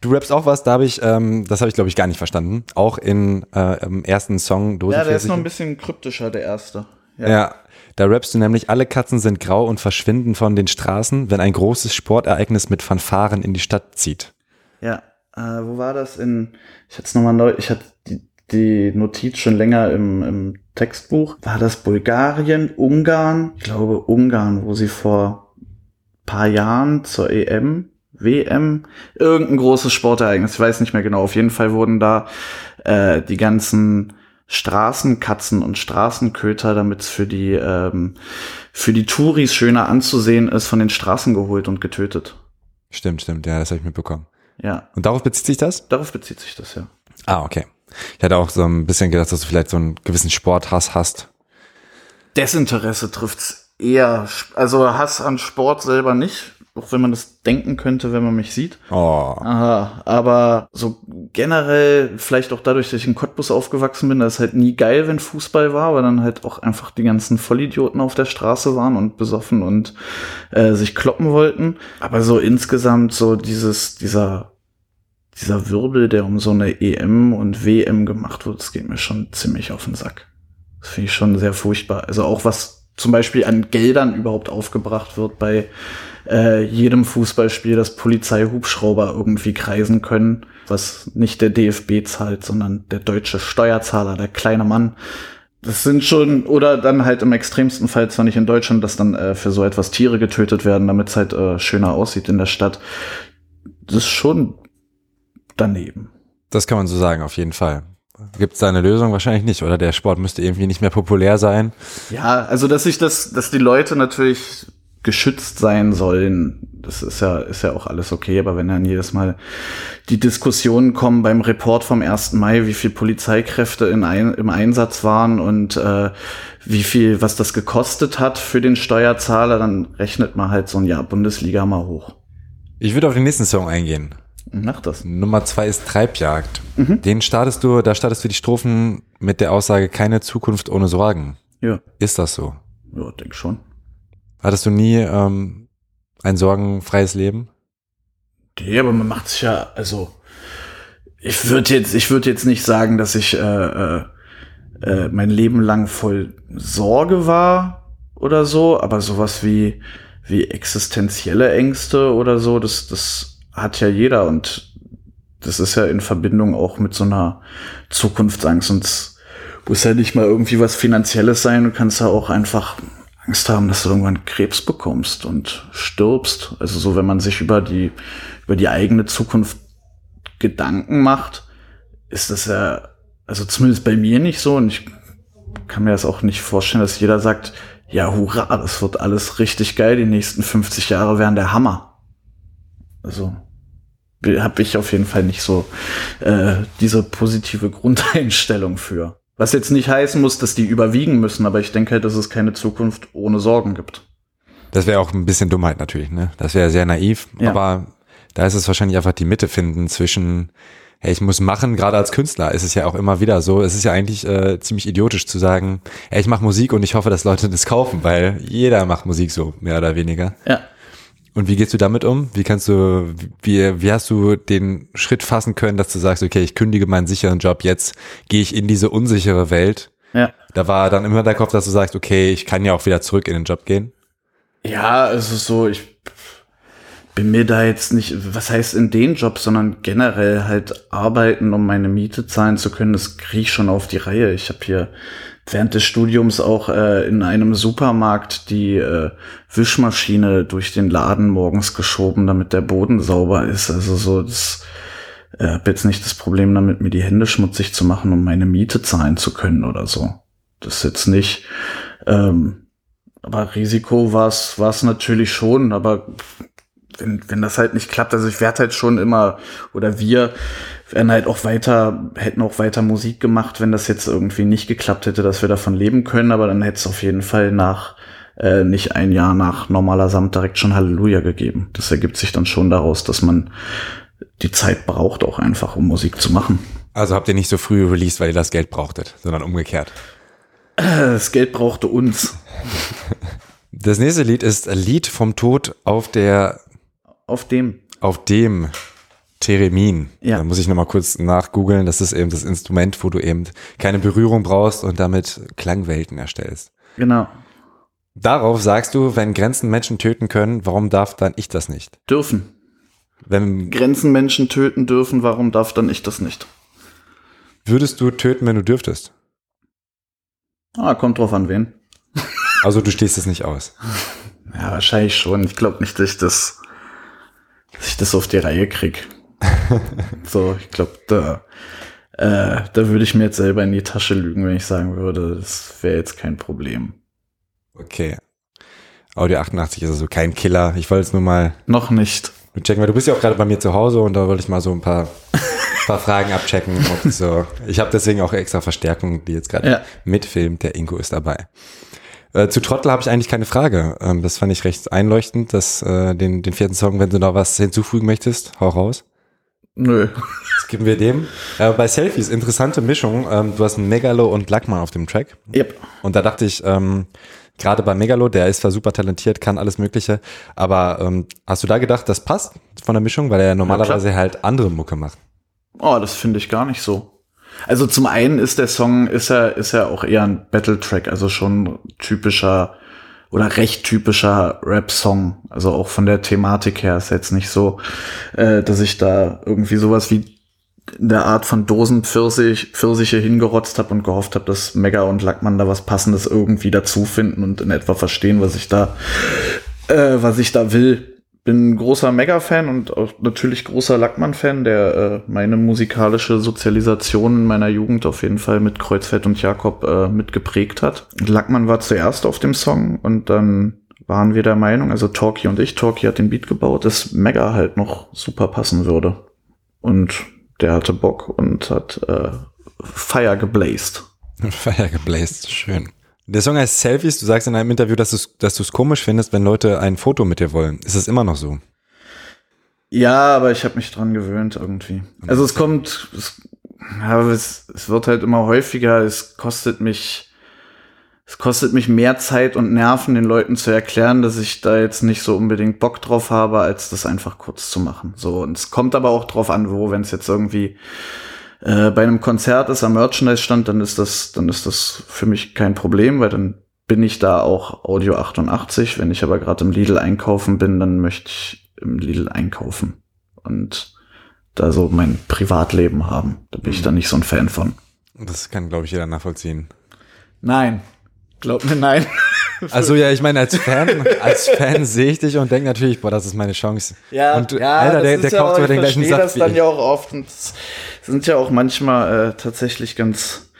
du rappst auch was, da habe ich, ähm, das habe ich glaube ich gar nicht verstanden. Auch in äh, im ersten Song Dose Ja, der ist 40. noch ein bisschen kryptischer, der erste. Ja. Da rappst du nämlich, alle Katzen sind grau und verschwinden von den Straßen, wenn ein großes Sportereignis mit Fanfaren in die Stadt zieht. Ja, äh, wo war das in, ich hatte es nochmal neu, ich hatte die die Notiz schon länger im, im Textbuch. War das Bulgarien, Ungarn? Ich glaube Ungarn, wo sie vor paar Jahren zur EM, WM, irgendein großes Sportereignis, ich weiß nicht mehr genau. Auf jeden Fall wurden da äh, die ganzen Straßenkatzen und Straßenköter, damit es für die ähm, für die Touris schöner anzusehen ist, von den Straßen geholt und getötet. Stimmt, stimmt, ja, das habe ich mitbekommen. Ja, Und darauf bezieht sich das? darauf bezieht sich das ja. Ah, okay. Ich hatte auch so ein bisschen gedacht, dass du vielleicht so einen gewissen Sporthass hast. Desinteresse trifft's eher. Also Hass an Sport selber nicht, auch wenn man das denken könnte, wenn man mich sieht. Oh. Aha, aber so generell, vielleicht auch dadurch, dass ich in Cottbus aufgewachsen bin, da ist halt nie geil, wenn Fußball war, weil dann halt auch einfach die ganzen Vollidioten auf der Straße waren und besoffen und äh, sich kloppen wollten. Aber so insgesamt so dieses, dieser, dieser Wirbel, der um so eine EM und WM gemacht wird, das geht mir schon ziemlich auf den Sack. Das finde ich schon sehr furchtbar. Also auch was zum Beispiel an Geldern überhaupt aufgebracht wird bei äh, jedem Fußballspiel, dass Polizeihubschrauber irgendwie kreisen können, was nicht der DFB zahlt, sondern der deutsche Steuerzahler, der kleine Mann. Das sind schon, oder dann halt im extremsten Fall, zwar nicht in Deutschland, dass dann äh, für so etwas Tiere getötet werden, damit es halt äh, schöner aussieht in der Stadt. Das ist schon daneben. Das kann man so sagen, auf jeden Fall. Gibt es da eine Lösung? Wahrscheinlich nicht, oder? Der Sport müsste irgendwie nicht mehr populär sein. Ja, also dass ich das, dass die Leute natürlich geschützt sein sollen, das ist ja, ist ja auch alles okay, aber wenn dann jedes Mal die Diskussionen kommen beim Report vom 1. Mai, wie viel Polizeikräfte in ein, im Einsatz waren und äh, wie viel, was das gekostet hat für den Steuerzahler, dann rechnet man halt so ein Jahr Bundesliga mal hoch. Ich würde auf den nächsten Song eingehen. Mach das. Nummer zwei ist Treibjagd. Den startest du, da startest du die Strophen mit der Aussage, keine Zukunft ohne Sorgen. Ja, Ist das so? ja, denk schon. Hattest du nie ähm, ein sorgenfreies Leben? Nee, aber man macht sich ja, also ich würde jetzt, ich würde jetzt nicht sagen, dass ich äh, äh, äh, mein Leben lang voll Sorge war oder so, aber sowas wie wie existenzielle Ängste oder so, das das hat ja jeder und das ist ja in Verbindung auch mit so einer Zukunftsangst und muss ja nicht mal irgendwie was Finanzielles sein, du kannst ja auch einfach Angst haben, dass du irgendwann Krebs bekommst und stirbst. Also so, wenn man sich über die, über die eigene Zukunft Gedanken macht, ist das ja, also zumindest bei mir nicht so und ich kann mir das auch nicht vorstellen, dass jeder sagt, ja, hurra, das wird alles richtig geil, die nächsten 50 Jahre wären der Hammer. Also habe ich auf jeden Fall nicht so äh, diese positive Grundeinstellung für. Was jetzt nicht heißen muss, dass die überwiegen müssen, aber ich denke halt, dass es keine Zukunft ohne Sorgen gibt. Das wäre auch ein bisschen Dummheit natürlich, ne? Das wäre sehr naiv, Ja. aber da ist es wahrscheinlich einfach die Mitte finden zwischen, hey, ich muss machen, gerade als Künstler ist es ja auch immer wieder so, es ist ja eigentlich äh, ziemlich idiotisch zu sagen, hey, ich mache Musik und ich hoffe, dass Leute das kaufen, weil jeder macht Musik so, mehr oder weniger. Ja. Und wie gehst du damit um? Wie kannst du, wie, wie hast du den Schritt fassen können, dass du sagst, okay, ich kündige meinen sicheren Job, jetzt gehe ich in diese unsichere Welt? Ja. Da war dann immer der Kopf, dass du sagst, okay, ich kann ja auch wieder zurück in den Job gehen. Ja, also so, ich bin mir da jetzt nicht, was heißt in den Job, sondern generell halt arbeiten, um meine Miete zahlen zu können, das kriege ich schon auf die Reihe. Ich habe hier während des Studiums auch äh, in einem Supermarkt die äh, Wischmaschine durch den Laden morgens geschoben, damit der Boden sauber ist. Also so, das äh, habe jetzt nicht das Problem damit, mir die Hände schmutzig zu machen, um meine Miete zahlen zu können oder so. Das jetzt nicht. Ähm, aber Risiko war es natürlich schon, aber wenn, wenn das halt nicht klappt, also ich werde halt schon immer, oder wir werden halt auch weiter, hätten auch weiter Musik gemacht, wenn das jetzt irgendwie nicht geklappt hätte, dass wir davon leben können, aber dann hätte es auf jeden Fall nach, äh, nicht ein Jahr nach normaler Samt direkt schon Halleluja gegeben. Das ergibt sich dann schon daraus, dass man die Zeit braucht auch einfach, um Musik zu machen. Also habt ihr nicht so früh released, weil ihr das Geld brauchtet, sondern umgekehrt. Das Geld brauchte uns. Das nächste Lied ist ein Lied vom Tod auf der, Auf dem. auf dem Theremin. Ja. Da muss ich nochmal kurz nachgoogeln. Das ist eben das Instrument, wo du eben keine Berührung brauchst und damit Klangwelten erstellst. Genau. Darauf sagst du, wenn Grenzen Menschen töten können, warum darf dann ich das nicht? Dürfen. Wenn, Grenzen Menschen töten dürfen, warum darf dann ich das nicht? Würdest du töten, wenn du dürftest? Ah, kommt drauf an wen. Also du stehst es nicht aus. Ja, wahrscheinlich schon. Ich glaube nicht, dass ich das, dass ich das auf die Reihe krieg. so, ich glaube, da, äh, da würde ich mir jetzt selber in die Tasche lügen, wenn ich sagen würde, das wäre jetzt kein Problem. Okay. Audio 88 ist also kein Killer. Ich wollte es nur mal Noch nicht. checken, weil du bist ja auch gerade bei mir zu Hause und da wollte ich mal so ein paar, paar Fragen abchecken. Ob so. Ich habe deswegen auch extra Verstärkung, die jetzt gerade Ja. mitfilmt. Der Ingo ist dabei. Äh, zu Trottel habe ich eigentlich keine Frage. Ähm, das fand ich recht einleuchtend, dass äh, den, den vierten Song, wenn du noch was hinzufügen möchtest, hau raus. Nö. Das geben wir dem. Äh, bei Selfies, interessante Mischung. Ähm, du hast Megalo und Lackmann auf dem Track. Yep. Und da dachte ich, ähm, gerade bei Megalo, der ist zwar super talentiert, kann alles Mögliche, aber ähm, hast du da gedacht, das passt von der Mischung, weil er normalerweise halt andere Mucke macht? Oh, das finde ich gar nicht so. Also zum einen ist der Song, ist er, ist er auch eher ein Battle-Track, also schon typischer oder recht typischer Rap-Song. Also auch von der Thematik her ist jetzt nicht so, äh, dass ich da irgendwie sowas wie in der Art von Dosenpfirsich, Pfirsiche hingerotzt habe und gehofft habe, dass Mega und Lackmann da was Passendes irgendwie dazu finden und in etwa verstehen, was ich da, äh, was ich da will. Bin großer Mega-Fan und auch natürlich großer Lackmann-Fan, der äh, meine musikalische Sozialisation in meiner Jugend auf jeden Fall mit Kreuzfeld und Jakob äh, mitgeprägt hat. Lackmann war zuerst auf dem Song und dann waren wir der Meinung, also Talkie und ich, Talkie hat den Beat gebaut, dass Mega halt noch super passen würde. Und der hatte Bock und hat äh, Fire geblased. Feier gebläst, schön. Der Song heißt Selfies. Du sagst in einem Interview, dass du es komisch findest, wenn Leute ein Foto mit dir wollen. Ist es immer noch so? Ja, aber ich habe mich dran gewöhnt irgendwie. Also es kommt, es, ja, es, es wird halt immer häufiger. Es kostet mich, es kostet mich mehr Zeit und Nerven, den Leuten zu erklären, dass ich da jetzt nicht so unbedingt Bock drauf habe, als das einfach kurz zu machen. So und es kommt aber auch drauf an, wo, wenn es jetzt irgendwie äh, bei einem Konzert ist am Merchandise-Stand, dann ist das, dann ist das für mich kein Problem, weil dann bin ich da auch Audio 88. Wenn ich aber gerade im Lidl einkaufen bin, dann möchte ich im Lidl einkaufen und da so mein Privatleben haben. Da bin ich dann nicht so ein Fan von. Das kann, glaube ich, jeder nachvollziehen. Nein. Glaub mir, nein. Also ja, ich meine, als Fan, als Fan sehe ich dich und denke natürlich, boah, das ist meine Chance. und Alter, der, der kauft über den gleichen Ich Saft das wie dann ich. ja auch oft. Und es sind ja auch manchmal äh, tatsächlich ganz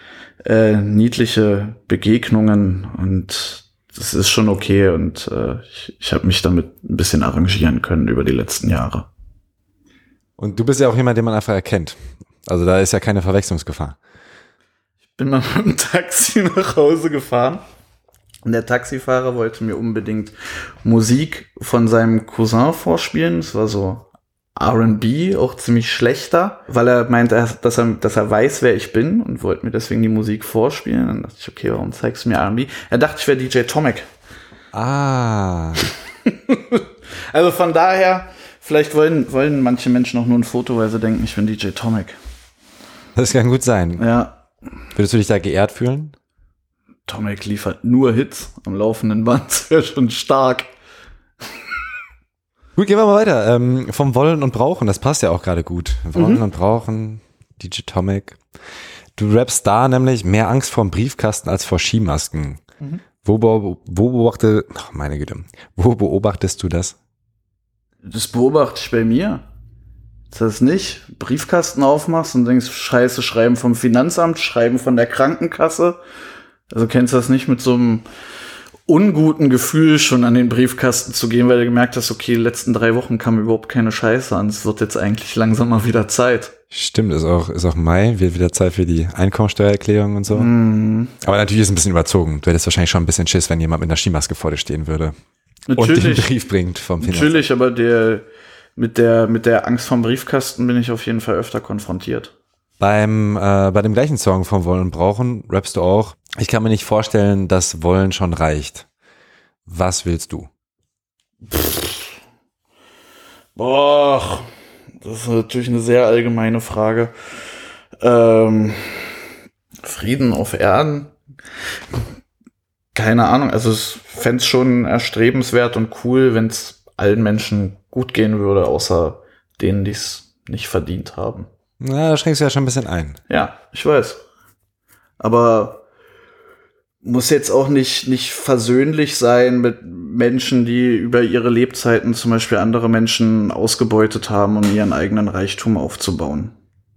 äh, niedliche Begegnungen und das ist schon okay und äh, ich, ich habe mich damit ein bisschen arrangieren können über die letzten Jahre. Und du bist ja auch jemand, den man einfach erkennt. Also da ist ja keine Verwechslungsgefahr. bin mal mit dem Taxi nach Hause gefahren. Und der Taxifahrer wollte mir unbedingt Musik von seinem Cousin vorspielen. Es war so R&B, auch ziemlich schlechter, weil er meint, er- dass er, dass er weiß, wer ich bin und wollte mir deswegen die Musik vorspielen. Dann dachte ich, okay, warum zeigst du mir R&B? Er dachte, ich wäre DJ Tomek. Ah. Also von daher, vielleicht wollen, wollen manche Menschen auch nur ein Foto, weil sie denken, ich bin DJ Tomek. Das kann gut sein. Ja, Würdest du dich da geehrt fühlen? Tomek liefert nur Hits am laufenden Band. Das wäre schon stark. Gut, gehen wir mal weiter. Ähm, vom Wollen und Brauchen, das passt ja auch gerade gut. Wollen und Brauchen, DJ Tomic. Du rappst da nämlich mehr Angst vor dem Briefkasten als vor Skimasken. Wo, beo- wo beobachte, ach meine Güte, wo beobachtest du das? Das beobachte ich bei mir. Das nicht? Briefkasten aufmachst und denkst, scheiße, schreiben vom Finanzamt, schreiben von der Krankenkasse. Also kennst du das nicht mit so einem unguten Gefühl schon an den Briefkasten zu gehen, weil du gemerkt hast, okay, die letzten drei Wochen kam überhaupt keine Scheiße an. Es wird jetzt eigentlich langsam mal wieder Zeit. Stimmt, ist auch, ist auch Mai, wird wieder Zeit für die Einkommensteuererklärung und so. Mhm. Aber natürlich ist es ein bisschen überzogen. Du hättest wahrscheinlich schon ein bisschen Schiss, wenn jemand mit einer Skimaske vor dir stehen würde und den Natürlich, Brief bringt vom Finanzamt. natürlich, aber der, mit der, mit der Angst vom Briefkasten bin ich auf jeden Fall öfter konfrontiert. Beim, äh, bei dem gleichen Song von Wollen und Brauchen rappst du auch, ich kann mir nicht vorstellen, dass Wollen schon reicht. Was willst du? Boah, das ist natürlich eine sehr allgemeine Frage. Ähm, Frieden auf Erden? Keine Ahnung. Also ich fände es schon erstrebenswert und cool, wenn es allen Menschen gut gehen würde, außer denen, die es nicht verdient haben. Na, da schränkst du ja schon ein bisschen ein. Ja, ich weiß. Aber muss jetzt auch nicht, nicht versöhnlich sein mit Menschen, die über ihre Lebzeiten zum Beispiel andere Menschen ausgebeutet haben, um ihren eigenen Reichtum aufzubauen.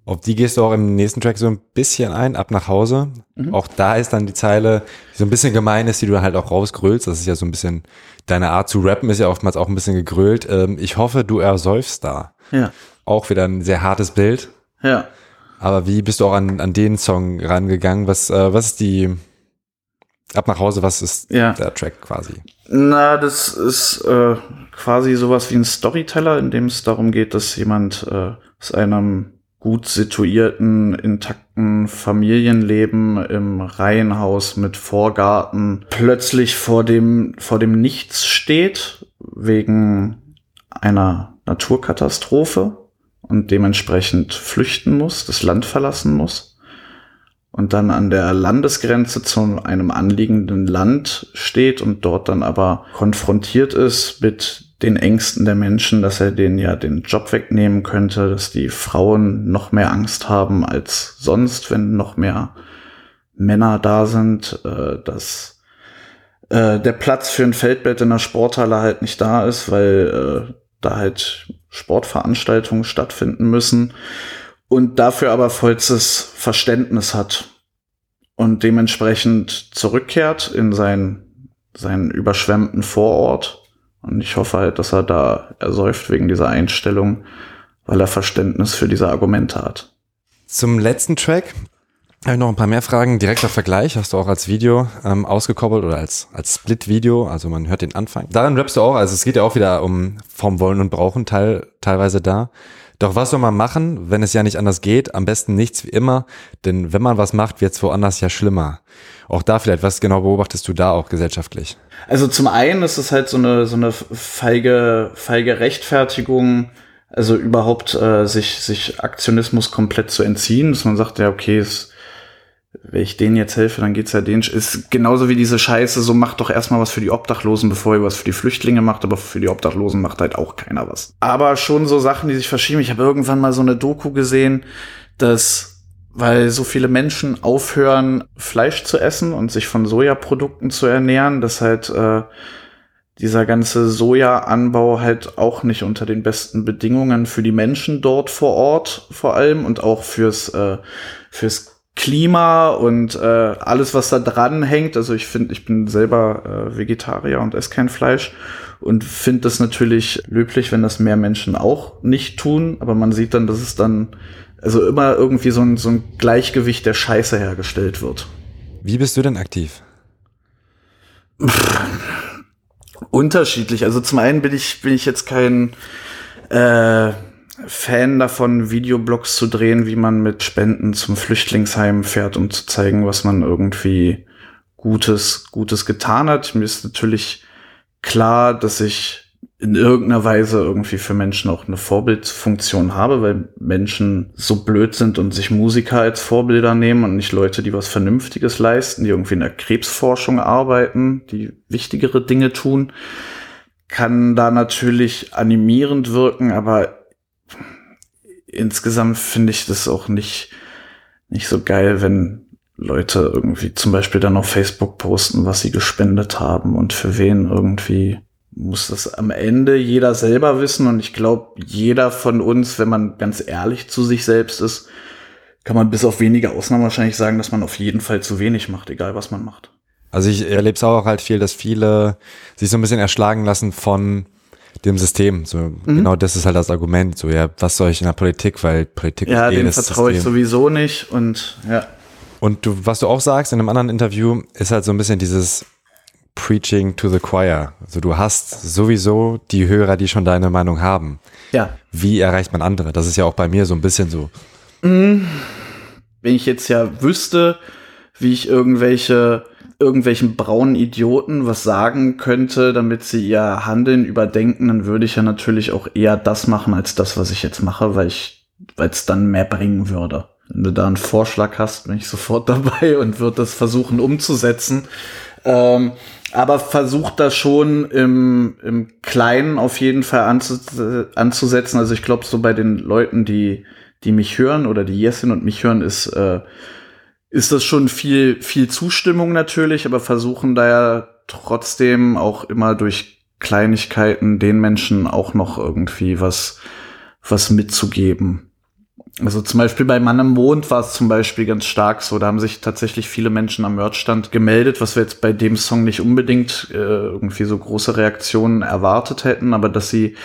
Auf die gehst du auch im nächsten Track so ein bisschen ein, ab nach Hause. Mhm. Auch da ist dann die Zeile, die so ein bisschen gemein ist, die du halt auch rausgrölst. Das ist ja so ein bisschen, deine Art zu rappen ist ja oftmals auch ein bisschen gegrölt. Ähm, ich hoffe, du ersäufst da. Ja. Auch wieder ein sehr hartes Bild. Ja. Aber wie bist du auch an, an den Song rangegangen? Was, äh, was ist die, ab nach Hause, was ist Ja. der Track quasi? Na, das ist äh, quasi sowas wie ein Storyteller, in dem es darum geht, dass jemand äh, aus einem gut situierten, intakten Familienleben im Reihenhaus mit Vorgarten plötzlich vor dem, vor dem Nichts steht, wegen einer Naturkatastrophe und dementsprechend flüchten muss, das Land verlassen muss und dann an der Landesgrenze zu einem anliegenden Land steht und dort dann aber konfrontiert ist mit den Ängsten der Menschen, dass er denen ja den Job wegnehmen könnte, dass die Frauen noch mehr Angst haben als sonst, wenn noch mehr Männer da sind, äh, dass äh, der Platz für ein Feldbett in der Sporthalle halt nicht da ist, weil äh, da halt Sportveranstaltungen stattfinden müssen und dafür aber vollstes Verständnis hat und dementsprechend zurückkehrt in seinen, seinen überschwemmten Vorort. Und ich hoffe halt, dass er da ersäuft wegen dieser Einstellung, weil er Verständnis für diese Argumente hat. Zum letzten Track habe ich noch ein paar mehr Fragen. Direkter Vergleich hast du auch als Video ähm, ausgekoppelt oder als, als Split-Video. Also man hört den Anfang. Darin rappst du auch, also es geht ja auch wieder um vom Wollen und Brauchen teil, teilweise da. Doch was soll man machen, wenn es ja nicht anders geht? Am besten nichts wie immer, denn wenn man was macht, wird es woanders ja schlimmer. Auch da vielleicht, was genau beobachtest du da auch gesellschaftlich? Also zum einen ist es halt so eine, so eine feige, feige Rechtfertigung, also überhaupt äh, sich, sich Aktionismus komplett zu entziehen, dass man sagt, ja, okay, es, wenn ich denen jetzt helfe, dann geht's ja denen. Ist genauso wie diese Scheiße, so macht doch erstmal was für die Obdachlosen, bevor ihr was für die Flüchtlinge macht, aber für die Obdachlosen macht halt auch keiner was. Aber schon so Sachen, die sich verschieben. Ich habe irgendwann mal so eine Doku gesehen, dass weil so viele Menschen aufhören, Fleisch zu essen und sich von Sojaprodukten zu ernähren, dass halt äh, dieser ganze Sojaanbau halt auch nicht unter den besten Bedingungen für die Menschen dort vor Ort vor allem und auch fürs, äh, fürs Klima und äh, alles, was da dran hängt. Also ich finde, ich bin selber äh, Vegetarier und esse kein Fleisch und finde das natürlich löblich, wenn das mehr Menschen auch nicht tun. Aber man sieht dann, dass es dann also immer irgendwie so ein, so ein Gleichgewicht der Scheiße hergestellt wird. Wie bist du denn aktiv? Unterschiedlich. Also zum einen bin ich, bin ich jetzt kein äh, Fan davon, Videoblogs zu drehen, wie man mit Spenden zum Flüchtlingsheim fährt, um zu zeigen, was man irgendwie Gutes, Gutes getan hat. Mir ist natürlich klar, dass ich in irgendeiner Weise irgendwie für Menschen auch eine Vorbildfunktion habe, weil Menschen so blöd sind und sich Musiker als Vorbilder nehmen und nicht Leute, die was Vernünftiges leisten, die irgendwie in der Krebsforschung arbeiten, die wichtigere Dinge tun, kann da natürlich animierend wirken, aber insgesamt finde ich das auch nicht, nicht so geil, wenn Leute irgendwie zum Beispiel dann auf Facebook posten, was sie gespendet haben und für wen irgendwie muss das am Ende jeder selber wissen. Und ich glaube, jeder von uns, wenn man ganz ehrlich zu sich selbst ist, kann man bis auf wenige Ausnahmen wahrscheinlich sagen, dass man auf jeden Fall zu wenig macht, egal was man macht. Also ich erlebe es auch halt viel, dass viele sich so ein bisschen erschlagen lassen von dem System. So Mhm. genau das ist halt das Argument. So ja, was soll ich in der Politik, weil Politik Ja, ist eh dem vertraue ich sowieso nicht. Und ja, Und du, was du auch sagst in einem anderen Interview, ist halt so ein bisschen dieses Preaching to the choir. Also du hast sowieso die Hörer, die schon deine Meinung haben. ja. Wie erreicht man andere? Das ist ja auch bei mir so ein bisschen so. wenn ich jetzt ja wüsste, wie ich irgendwelche irgendwelchen braunen Idioten was sagen könnte, damit sie ihr Handeln überdenken, dann würde ich ja natürlich auch eher das machen als das, was ich jetzt mache, weil ich, weil es dann mehr bringen würde. Wenn du da einen Vorschlag hast, bin ich sofort dabei und würde das versuchen umzusetzen. Ähm, aber versucht das schon im, im Kleinen auf jeden Fall anzu, anzusetzen. Also ich glaube, so bei den Leuten, die, die mich hören oder die Jessin und mich hören, ist, äh, ist das schon viel, viel Zustimmung natürlich, aber versuchen da ja trotzdem auch immer durch Kleinigkeiten den Menschen auch noch irgendwie was, was mitzugeben. Also zum Beispiel bei Mann im Mond war es zum Beispiel ganz stark so. Da haben sich tatsächlich viele Menschen am Merchstand gemeldet, was wir jetzt bei dem Song nicht unbedingt äh, irgendwie so große Reaktionen erwartet hätten, aber dass sie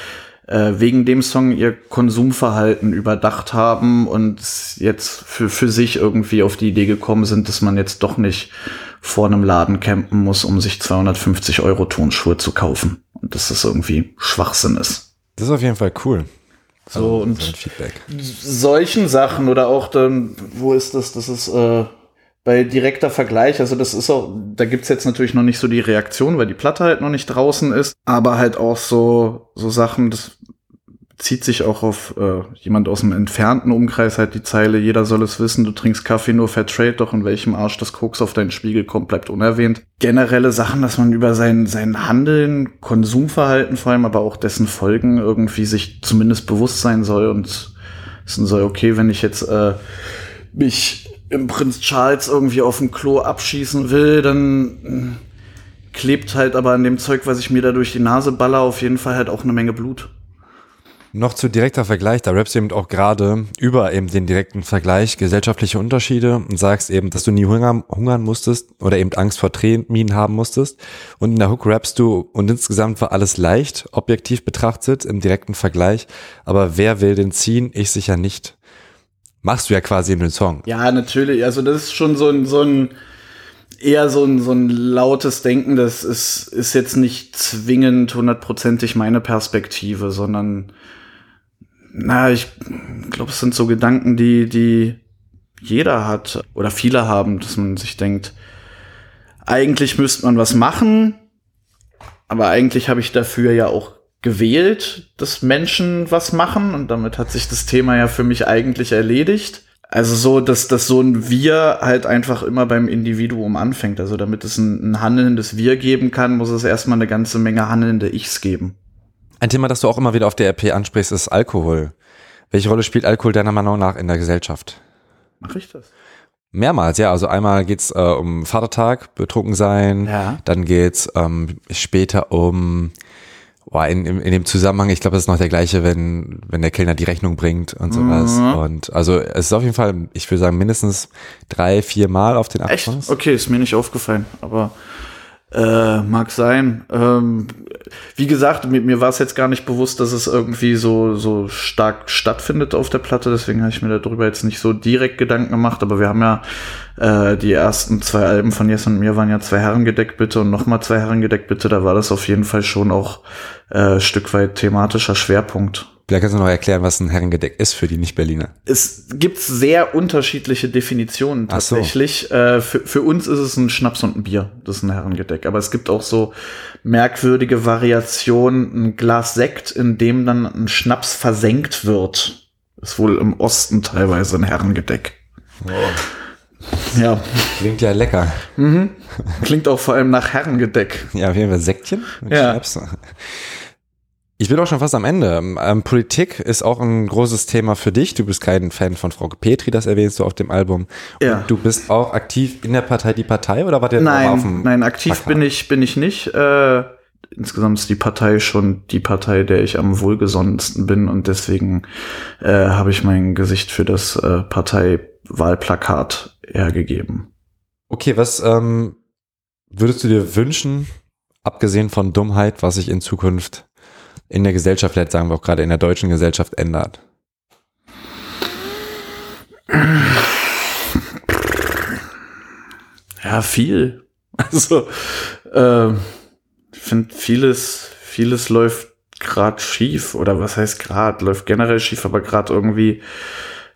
wegen dem Song ihr Konsumverhalten überdacht haben und jetzt für, für sich irgendwie auf die Idee gekommen sind, dass man jetzt doch nicht vor einem Laden campen muss, um sich 250 Euro Tonschuhe zu kaufen. Und dass das irgendwie Schwachsinn ist. Das ist auf jeden Fall cool. So Also, und so solchen Sachen oder auch dann, wo ist das? Das ist äh, bei direkter Vergleich, also das ist auch, da gibt's jetzt natürlich noch nicht so die Reaktion, weil die Platte halt noch nicht draußen ist, aber halt auch so, so Sachen, das zieht sich auch auf äh, jemand aus dem entfernten Umkreis halt die Zeile, jeder soll es wissen, du trinkst Kaffee nur Fairtrade, doch in welchem Arsch das Koks auf deinen Spiegel kommt, bleibt unerwähnt. Generelle Sachen, dass man über sein, sein Handeln, Konsumverhalten vor allem, aber auch dessen Folgen irgendwie sich zumindest bewusst sein soll und wissen soll, okay, wenn ich jetzt äh, mich im Prinz Charles irgendwie auf dem Klo abschießen will, dann mh, klebt halt aber an dem Zeug, was ich mir da durch die Nase baller, auf jeden Fall halt auch eine Menge Blut. Noch zu direkter Vergleich, da rappst du eben auch gerade über eben den direkten Vergleich gesellschaftliche Unterschiede und sagst eben, dass du nie hungern, hungern musstest oder eben Angst vor Tränen haben musstest. Und in der Hook rappst du und insgesamt war alles leicht, objektiv betrachtet, im direkten Vergleich. Aber wer will den ziehen? Ich sicher nicht. Machst du ja quasi in den Song. Ja, natürlich. Also das ist schon so ein, so ein eher so ein, so ein lautes Denken. Das ist, ist jetzt nicht zwingend hundertprozentig meine Perspektive, sondern na, ich glaube, es sind so Gedanken, die, die jeder hat oder viele haben, dass man sich denkt, eigentlich müsste man was machen, aber eigentlich habe ich dafür ja auch gewählt, dass Menschen was machen und damit hat sich das Thema ja für mich eigentlich erledigt. Also so, dass, dass so ein Wir halt einfach immer beim Individuum anfängt. Also damit es ein, ein handelndes Wir geben kann, muss es erstmal eine ganze Menge handelnde Ichs geben. Ein Thema, das du auch immer wieder auf der RP ansprichst, ist Alkohol. Welche Rolle spielt Alkohol deiner Meinung nach in der Gesellschaft? Mache ich das? Mehrmals, ja. Also einmal geht's äh, um Vatertag, betrunken sein. Ja. Dann geht's ähm, später um, boah, in, in, in dem Zusammenhang, ich glaube, das ist noch der gleiche, wenn, wenn der Kellner die Rechnung bringt und sowas. Mhm. Und also es ist auf jeden Fall, ich würde sagen, mindestens drei, vier Mal auf den acht Echt? Okay, ist mir nicht aufgefallen, aber äh, mag sein. Ähm, wie gesagt, mir, mir war es jetzt gar nicht bewusst, dass es irgendwie so, so stark stattfindet auf der Platte, deswegen habe ich mir darüber jetzt nicht so direkt Gedanken gemacht, aber wir haben ja äh, die ersten zwei Alben von Yes und mir waren ja zwei Herrengedeck bitte und nochmal zwei Herrengedeck bitte, da war das auf jeden Fall schon auch äh, Stück weit thematischer Schwerpunkt. Vielleicht kannst du noch erklären, was ein Herrengedeck ist für die Nicht-Berliner. Es gibt sehr unterschiedliche Definitionen Ach so. tatsächlich. Äh, für, für uns ist es ein Schnaps und ein Bier, das ist ein Herrengedeck. Aber es gibt auch so merkwürdige Variationen, ein Glas Sekt, in dem dann ein Schnaps versenkt wird. Ist wohl im Osten teilweise ein Herrengedeck. Ja, Klingt ja lecker. klingt auch vor allem nach Herrengedeck. Ja, auf jeden Fall Säckchen mit Ja. Schnaps. Ich bin auch schon fast am Ende. Ähm, Politik ist auch ein großes Thema für dich. Du bist kein Fan von Frau Petri, das erwähnst du auf dem Album. Ja. Und du bist auch aktiv in der Partei Die Partei oder war der Nein, auf dem nein, aktiv Plakat? bin ich, bin ich nicht. Äh, insgesamt ist die Partei schon die Partei, der ich am wohlgesonnensten bin und deswegen äh, habe ich mein Gesicht für das äh, Parteiwahlplakat hergegeben. Okay, was ähm, würdest du dir wünschen, abgesehen von Dummheit, was sich in Zukunft in der Gesellschaft, vielleicht sagen wir auch gerade in der deutschen Gesellschaft ändert? Ja, viel. Also, äh, ich finde, vieles, vieles läuft gerade schief. Oder was heißt gerade? Läuft generell schief, aber gerade irgendwie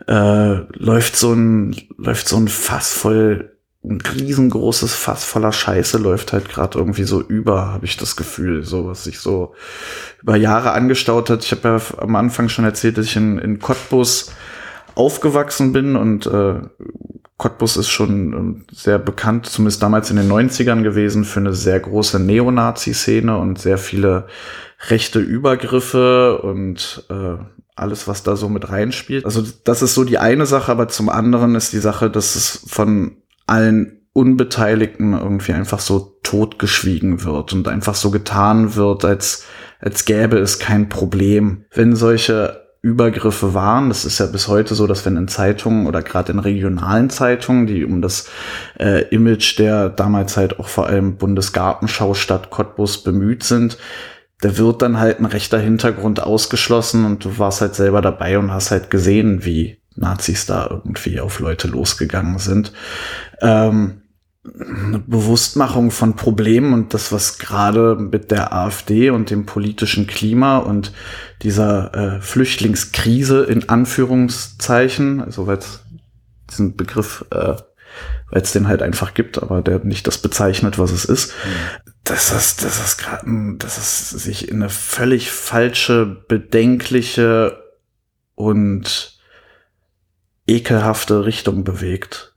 äh, läuft so ein, läuft so ein Fass voll, ein riesengroßes Fass voller Scheiße läuft halt gerade irgendwie so über, habe ich das Gefühl, so was sich so über Jahre angestaut hat. Ich habe ja am Anfang schon erzählt, dass ich in, in Cottbus aufgewachsen bin und äh, Cottbus ist schon ähm, sehr bekannt, zumindest damals in den 90ern gewesen, für eine sehr große Neonazi-Szene und sehr viele rechte Übergriffe und äh, alles, was da so mit reinspielt. Also das ist so die eine Sache, aber zum anderen ist die Sache, dass es von allen Unbeteiligten irgendwie einfach so totgeschwiegen wird und einfach so getan wird, als, als gäbe es kein Problem. Wenn solche Übergriffe waren. Das ist ja bis heute so, dass wenn in Zeitungen oder gerade in regionalen Zeitungen, die um das äh, Image der damals halt auch vor allem Bundesgartenschaustadt Cottbus bemüht sind, da wird dann halt ein rechter Hintergrund ausgeschlossen und du warst halt selber dabei und hast halt gesehen, wie Nazis da irgendwie auf Leute losgegangen sind. Ähm, eine Bewusstmachung von Problemen und das, was gerade mit der AfD und dem politischen Klima und dieser äh, Flüchtlingskrise in Anführungszeichen, also weil diesen Begriff, äh, weil es den halt einfach gibt, aber der nicht das bezeichnet, was es ist, mhm. das ist, das gerade, dass es sich in eine völlig falsche, bedenkliche und ekelhafte Richtung bewegt.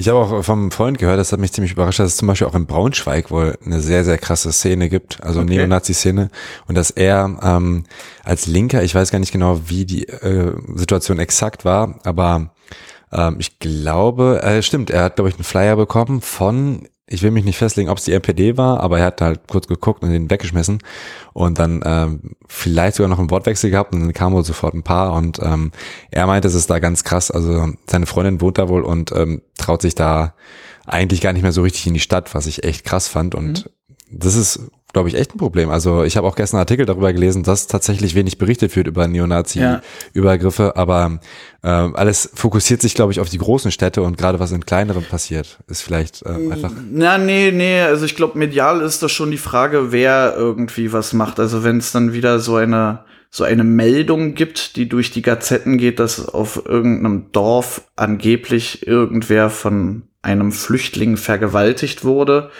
Ich habe auch vom Freund gehört, das hat mich ziemlich überrascht, dass es zum Beispiel auch in Braunschweig wohl eine sehr, sehr krasse Szene gibt, also okay. Neonazi-Szene. Und dass er ähm, als Linker, ich weiß gar nicht genau, wie die äh, Situation exakt war, aber ähm, ich glaube, äh, stimmt, er hat, glaube ich, einen Flyer bekommen von ich will mich nicht festlegen, ob es die NPD war, aber er hat halt kurz geguckt und den weggeschmissen. Und dann ähm, vielleicht sogar noch einen Wortwechsel gehabt und dann kam wohl sofort ein paar. Und ähm, er meinte, es ist da ganz krass, also seine Freundin wohnt da wohl und ähm, traut sich da eigentlich gar nicht mehr so richtig in die Stadt, was ich echt krass fand. Und mhm. Das ist glaube ich, echt ein Problem. Also ich habe auch gestern einen Artikel darüber gelesen, dass tatsächlich wenig berichtet wird über Neonazi-Übergriffe, ja. aber äh, alles fokussiert sich, glaube ich, auf die großen Städte und gerade was in kleineren passiert, ist vielleicht äh, einfach. Na, nee, nee, also ich glaube, medial ist das schon die Frage, wer irgendwie was macht. Also wenn es dann wieder so eine so eine Meldung gibt, die durch die Gazetten geht, dass auf irgendeinem Dorf angeblich irgendwer von einem Flüchtling vergewaltigt wurde,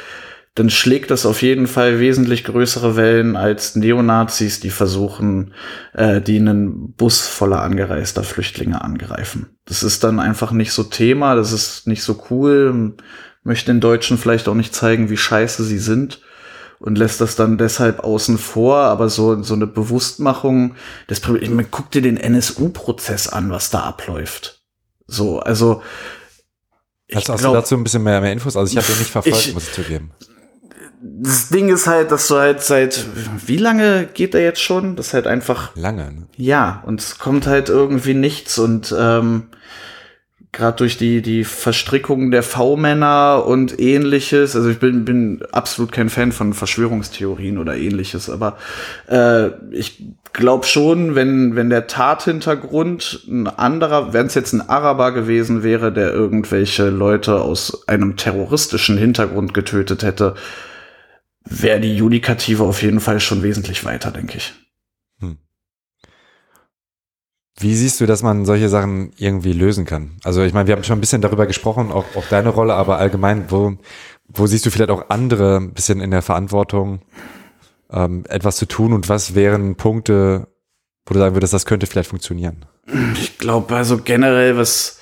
dann schlägt das auf jeden Fall wesentlich größere Wellen als Neonazis, die versuchen, äh, die einen Bus voller angereister Flüchtlinge angreifen. Das ist dann einfach nicht so Thema, das ist nicht so cool, möchte den Deutschen vielleicht auch nicht zeigen, wie scheiße sie sind und lässt das dann deshalb außen vor, aber so, so eine Bewusstmachung, das Problem, man guckt dir den NSU-Prozess an, was da abläuft. So, also, Hast, hast glaub, du dazu ein bisschen mehr, mehr Infos? Also ich habe ja nicht verfolgt, ich, muss ich zugeben das Ding ist halt, dass du halt seit, wie lange geht er jetzt schon? Das ist halt einfach. Lange, ne? Ja, und es kommt halt irgendwie nichts und ähm, gerade durch die, die Verstrickung der V-Männer und ähnliches, also ich bin, bin absolut kein Fan von Verschwörungstheorien oder ähnliches, aber äh, ich glaube schon, wenn, wenn der Tathintergrund ein anderer, wenn es jetzt ein Araber gewesen wäre, der irgendwelche Leute aus einem terroristischen Hintergrund getötet hätte, wäre die Judikative auf jeden Fall schon wesentlich weiter, denke ich. Hm. Wie siehst du, dass man solche Sachen irgendwie lösen kann? Also ich meine, wir haben schon ein bisschen darüber gesprochen, auch, auch deine Rolle, aber allgemein, wo, wo siehst du vielleicht auch andere ein bisschen in der Verantwortung, ähm, etwas zu tun und was wären Punkte, wo du sagen würdest, das könnte vielleicht funktionieren? Ich glaube, also generell, was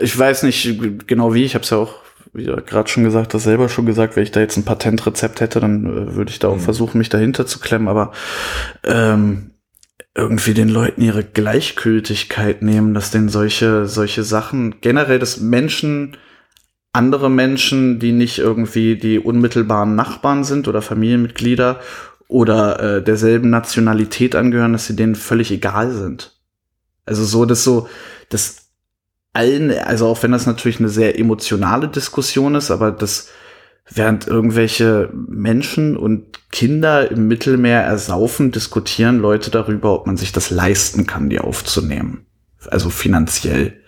ich weiß nicht genau wie, ich habe es ja auch wie du gerade schon gesagt hast, selber schon gesagt, wenn ich da jetzt ein Patentrezept hätte, dann äh, würde ich da auch mhm. versuchen, mich dahinter zu klemmen, aber ähm, irgendwie den Leuten ihre Gleichgültigkeit nehmen, dass denn solche, solche Sachen, generell, dass Menschen, andere Menschen, die nicht irgendwie die unmittelbaren Nachbarn sind oder Familienmitglieder oder äh, derselben Nationalität angehören, dass sie denen völlig egal sind. Also so, dass so, dass allen, also auch wenn das natürlich eine sehr emotionale Diskussion ist, aber das während irgendwelche Menschen und Kinder im Mittelmeer ersaufen, diskutieren Leute darüber, ob man sich das leisten kann, die aufzunehmen. Also finanziell.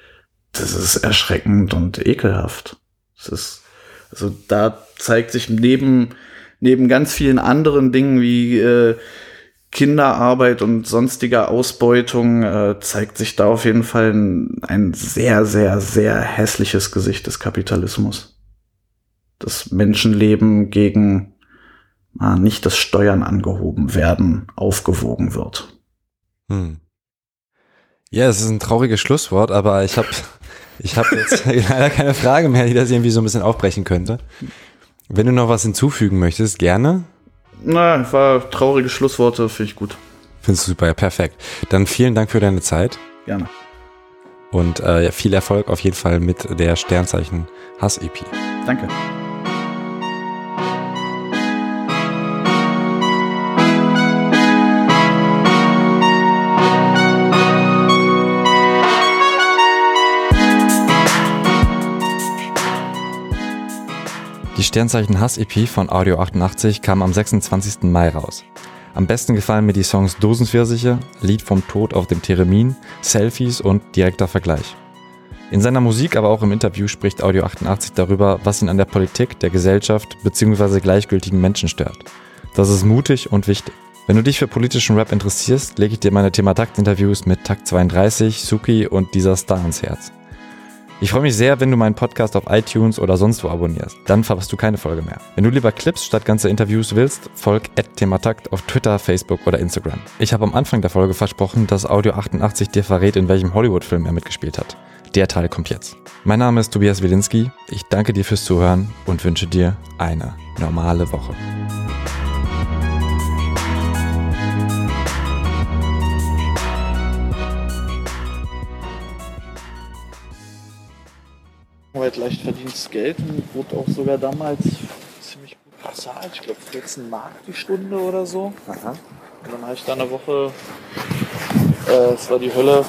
Das ist erschreckend und ekelhaft. Das ist, also da zeigt sich neben, neben ganz vielen anderen Dingen wie äh, Kinderarbeit und sonstiger Ausbeutung äh, zeigt sich da auf jeden Fall ein, ein, sehr, sehr, sehr hässliches Gesicht des Kapitalismus. Das Menschenleben gegen äh, nicht das Steuern angehoben werden, aufgewogen wird. Hm. Ja, es ist ein trauriges Schlusswort, aber ich habe ich hab jetzt leider keine Frage mehr, die das irgendwie so ein bisschen aufbrechen könnte. Wenn du noch was hinzufügen möchtest, gerne. Na, war traurige Schlussworte, finde ich gut. Findest du super, ja, perfekt. Dann vielen Dank für deine Zeit Gerne. und äh, viel Erfolg auf jeden Fall mit der Sternzeichen Hass-EP. Danke. Die Sternzeichen Hass-EP von Audio 88 kam am 26. Mai raus. Am besten gefallen mir die Songs Dosenpfirsiche, Lied vom Tod auf dem Theremin, Selfies und Direkter Vergleich. In seiner Musik, aber auch im Interview spricht Audio 88 darüber, was ihn an der Politik, der Gesellschaft bzw. gleichgültigen Menschen stört. Das ist mutig und wichtig. Wenn du dich für politischen Rap interessierst, lege ich dir meine Thema Takt-Interviews mit Takt 32, Suki und dieser Star ans Herz. Ich freue mich sehr, wenn du meinen Podcast auf iTunes oder sonst wo abonnierst. Dann verpasst du keine Folge mehr. Wenn du lieber Clips statt ganze Interviews willst, folg @thematakt auf Twitter, Facebook oder Instagram. Ich habe am Anfang der Folge versprochen, dass Audio 88 dir verrät, in welchem Hollywood-Film er mitgespielt hat. Der Teil kommt jetzt. Mein Name ist Tobias Wilinski. Ich danke dir fürs Zuhören und wünsche dir eine normale Woche. Arbeit leicht verdientes Geld und wurde auch sogar damals ziemlich gut bezahlt. Ich glaube 14 Mark die Stunde oder so. Und dann habe ich da eine Woche, äh, es war die Hölle,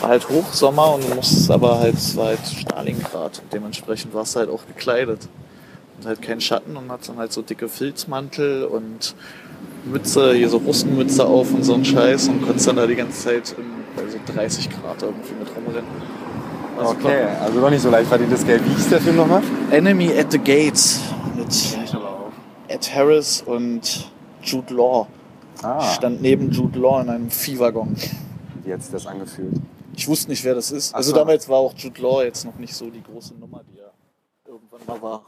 war halt Hochsommer und du musstest aber halt, es war halt Stalingrad und dementsprechend warst du halt auch gekleidet. Und halt kein Schatten und hat dann halt so dicke Filzmantel und Mütze, hier so Russenmütze auf und so ein Scheiß und konntest dann da die ganze Zeit im, bei so 30 Grad irgendwie mit rumrennen. Super. Okay, also doch nicht so leicht verdientes Geld. Wie hieß der Film nochmal? Enemy at the Gates mit Ed Harris und Jude Law. Ah, Ich stand neben Jude Law in einem Viehwaggon. wie hat sich das angefühlt? Ich wusste nicht, wer das ist. Also so. damals war auch Jude Law jetzt noch nicht so die große Nummer, die er irgendwann mal war.